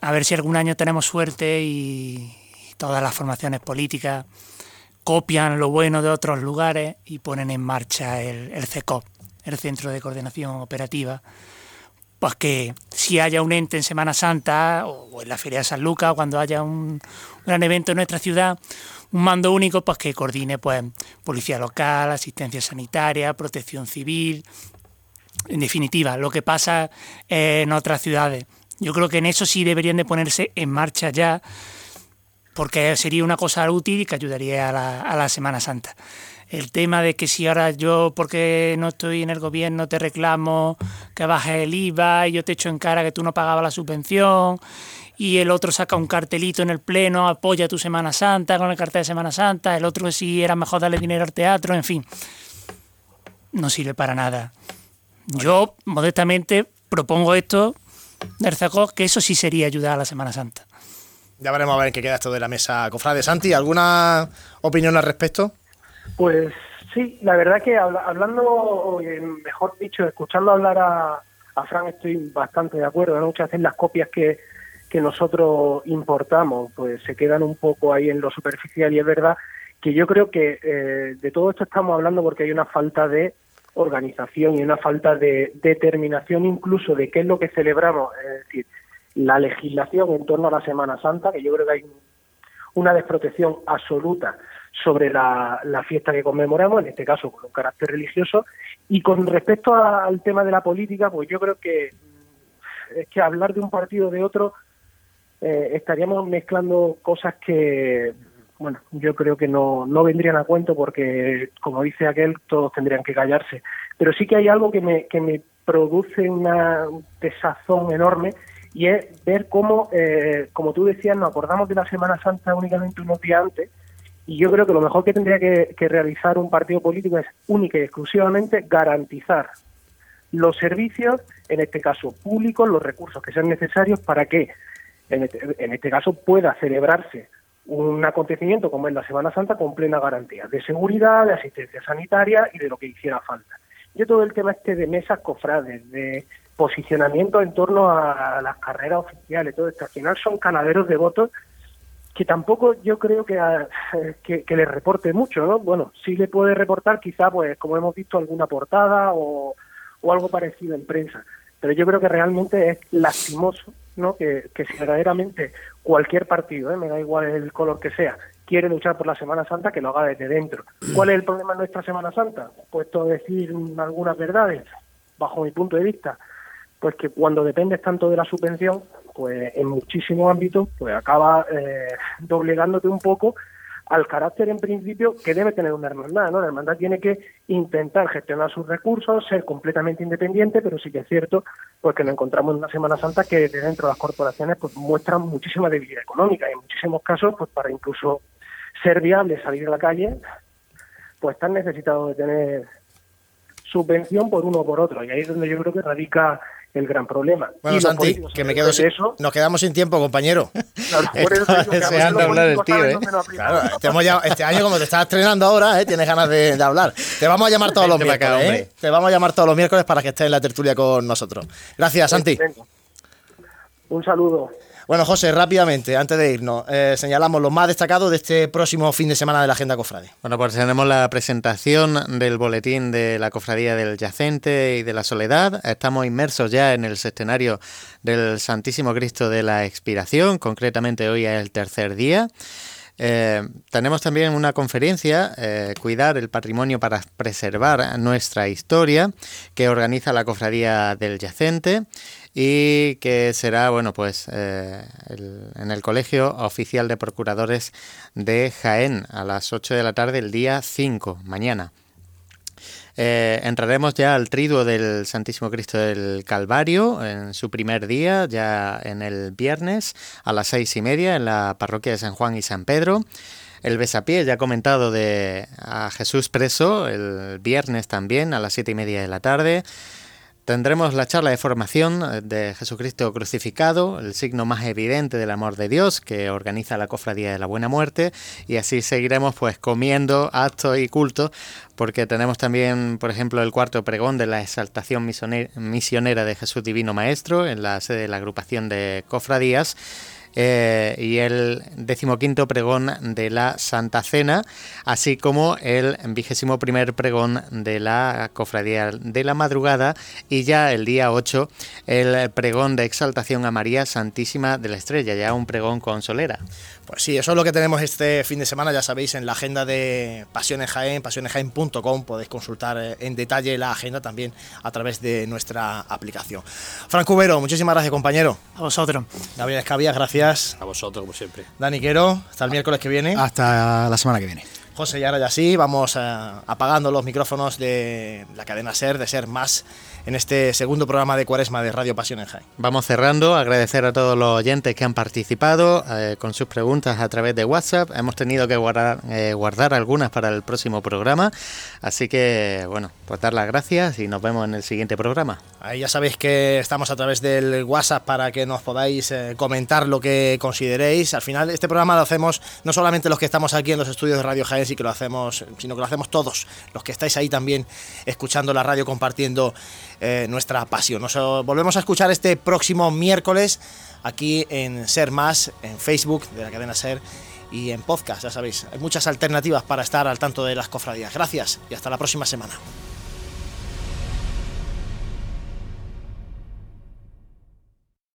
a ver si algún año tenemos suerte y, todas las formaciones políticas copian lo bueno de otros lugares y ponen en marcha el, el CECOP, el Centro de Coordinación Operativa, pues que si haya un ente en Semana Santa o en la Feria de San Lucas o cuando haya un gran evento en nuestra ciudad, un mando único pues que coordine pues policía local, asistencia sanitaria, protección civil, en definitiva, lo que pasa en otras ciudades. Yo creo que en eso sí deberían de ponerse en marcha ya, porque sería una cosa útil y que ayudaría a la, a la Semana Santa. El tema de que si ahora yo, porque no estoy en el gobierno, te reclamo que bajes el IVA y yo te echo en cara que tú no pagabas la subvención y el otro saca un cartelito en el pleno, apoya tu Semana Santa con el cartel de Semana Santa, el otro si era mejor darle dinero al teatro, en fin, no sirve para nada. Yo, modestamente, propongo esto CECOP, que eso sí sería ayudar a la Semana Santa. Ya veremos a ver qué queda esto de la mesa cofrade. Santi, ¿alguna opinión al respecto? Pues sí, la verdad que hablando, mejor dicho, escuchando hablar a, a Fran estoy bastante de acuerdo. Muchas veces las copias que, que nosotros importamos pues se quedan un poco ahí en lo superficial. Y es verdad que yo creo que eh, de todo esto estamos hablando porque hay una falta de organización y una falta de determinación incluso de qué es lo que celebramos, es decir, la legislación en torno a la Semana Santa, que yo creo que hay una desprotección absoluta sobre la, fiesta que conmemoramos, en este caso con un carácter religioso, y con respecto al tema de la política, pues yo creo que es que hablar de un partido de otro eh, estaríamos mezclando cosas que bueno, yo creo que no, no vendrían a cuento porque, como dice aquel, todos tendrían que callarse. Pero sí que hay algo que me, que me produce una desazón enorme y es ver cómo, eh, como tú decías, nos acordamos de la Semana Santa únicamente unos días antes y yo creo que lo mejor que tendría que, realizar un partido político es única y exclusivamente garantizar los servicios, en este caso públicos, los recursos que sean necesarios para que, en este, en este caso, pueda celebrarse un acontecimiento como es la Semana Santa con plena garantía de seguridad, de asistencia sanitaria y de lo que hiciera falta. Yo todo el tema este de mesas cofrades, de posicionamiento en torno a las carreras oficiales, todo esto, al final son canaderos de votos que tampoco yo creo que, *laughs* que, le reporte mucho, ¿no? Bueno, sí le puede reportar quizá, pues como hemos visto, alguna portada o, o algo parecido en prensa, pero yo creo que realmente es lastimoso ¿no? Que, que si verdaderamente cualquier partido, ¿eh? me da igual el color que sea, quiere luchar por la Semana Santa, que lo haga desde dentro. *clears throat* ¿Cuál es el problema en nuestra Semana Santa? Puesto a decir algunas verdades, bajo mi punto de vista, pues que cuando dependes tanto de la subvención, pues en muchísimos ámbitos, pues acaba eh, doblegándote un poco al carácter en principio que debe tener una hermandad, ¿no? La hermandad tiene que intentar gestionar sus recursos, ser completamente independiente, pero sí que es cierto pues que nos encontramos en una Semana Santa que de dentro de las corporaciones pues muestran muchísima debilidad económica y en muchísimos casos pues para incluso ser viable salir a la calle pues están necesitados de tener subvención por uno o por otro y ahí es donde yo creo que radica el gran problema. Bueno, Santi, que me quedo sin- eso, nos quedamos sin tiempo, compañero. *laughs* Claro, por eso deseando hablar el tío, ¿eh? dónde no aplicar. Claro, te hemos llamado- este año, como te estás estrenando ahora, ¿eh? tienes ganas de, de hablar. Te vamos a llamar todos los miércoles. acá, ¿eh? Te vamos a llamar todos los miércoles para que estés en la tertulia con nosotros. Gracias, Santi. Venga. Un saludo. Bueno, José, rápidamente, antes de irnos, eh, señalamos los más destacados de este próximo fin de semana de la Agenda Cofrade. Bueno, pues tenemos la presentación del boletín de la Cofradía del Yacente y de la Soledad. Estamos inmersos ya en el sextenario del Santísimo Cristo de la Expiración, concretamente hoy es el tercer día. Eh, tenemos también una conferencia, eh, Cuidar el Patrimonio para Preservar Nuestra Historia, que organiza la Cofradía del Yacente y que será, bueno, pues eh, en el Colegio Oficial de Procuradores de Jaén a las 8 de la tarde el día 5, mañana. Eh, entraremos ya al triduo del Santísimo Cristo del Calvario en su primer día, ya en el viernes a las seis y media en la parroquia de San Juan y San Pedro. El besapié, ya comentado, de a Jesús preso el viernes también a las siete y media de la tarde. Tendremos la charla de formación eh, de Jesucristo crucificado, el signo más evidente del amor de Dios que organiza la Cofradía de la Buena Muerte y así seguiremos pues comiendo actos y cultos porque tenemos también, por ejemplo, el cuarto pregón de la exaltación misionera de Jesús Divino Maestro en la sede de la agrupación de cofradías eh, y el decimoquinto pregón de la Santa Cena, así como el vigésimo primer pregón de la Cofradía de la Madrugada y ya el día 8 el pregón de exaltación a María Santísima de la Estrella, ya un pregón con solera. Pues sí, eso es lo que tenemos este fin de semana, ya sabéis, en la agenda de Pasiones Jaén, pasionesjaén.com, podéis consultar eh, en detalle la agenda también a través de nuestra aplicación. Franco Ubero, muchísimas gracias, compañero. A vosotros. Gabriel Escabia, gracias. A vosotros, como siempre. Dani Quero, hasta el miércoles que viene. Hasta la semana que viene. José, y ahora ya sí, vamos eh, apagando los micrófonos de la cadena SER, de SER Más, en este segundo programa de Cuaresma de Radio Pasiones Jaén. Vamos cerrando, agradecer a todos los oyentes que han participado eh, con sus preguntas a través de WhatsApp. Hemos tenido que guardar, eh, guardar algunas para el próximo programa, así que bueno, pues dar las gracias y nos vemos en el siguiente programa. Ahí ya sabéis que estamos a través del WhatsApp para que nos podáis eh, comentar lo que consideréis. Al final este programa lo hacemos no solamente los que estamos aquí en los estudios de Radio Jaén, sí que lo hacemos, sino que lo hacemos todos, los que estáis ahí también escuchando la radio, compartiendo eh, nuestra pasión. Nos eh, volvemos a escuchar este próximo miércoles aquí en Ser Más, en Facebook de la cadena Ser y en podcast, ya sabéis. Hay muchas alternativas para estar al tanto de las cofradías. Gracias y hasta la próxima semana.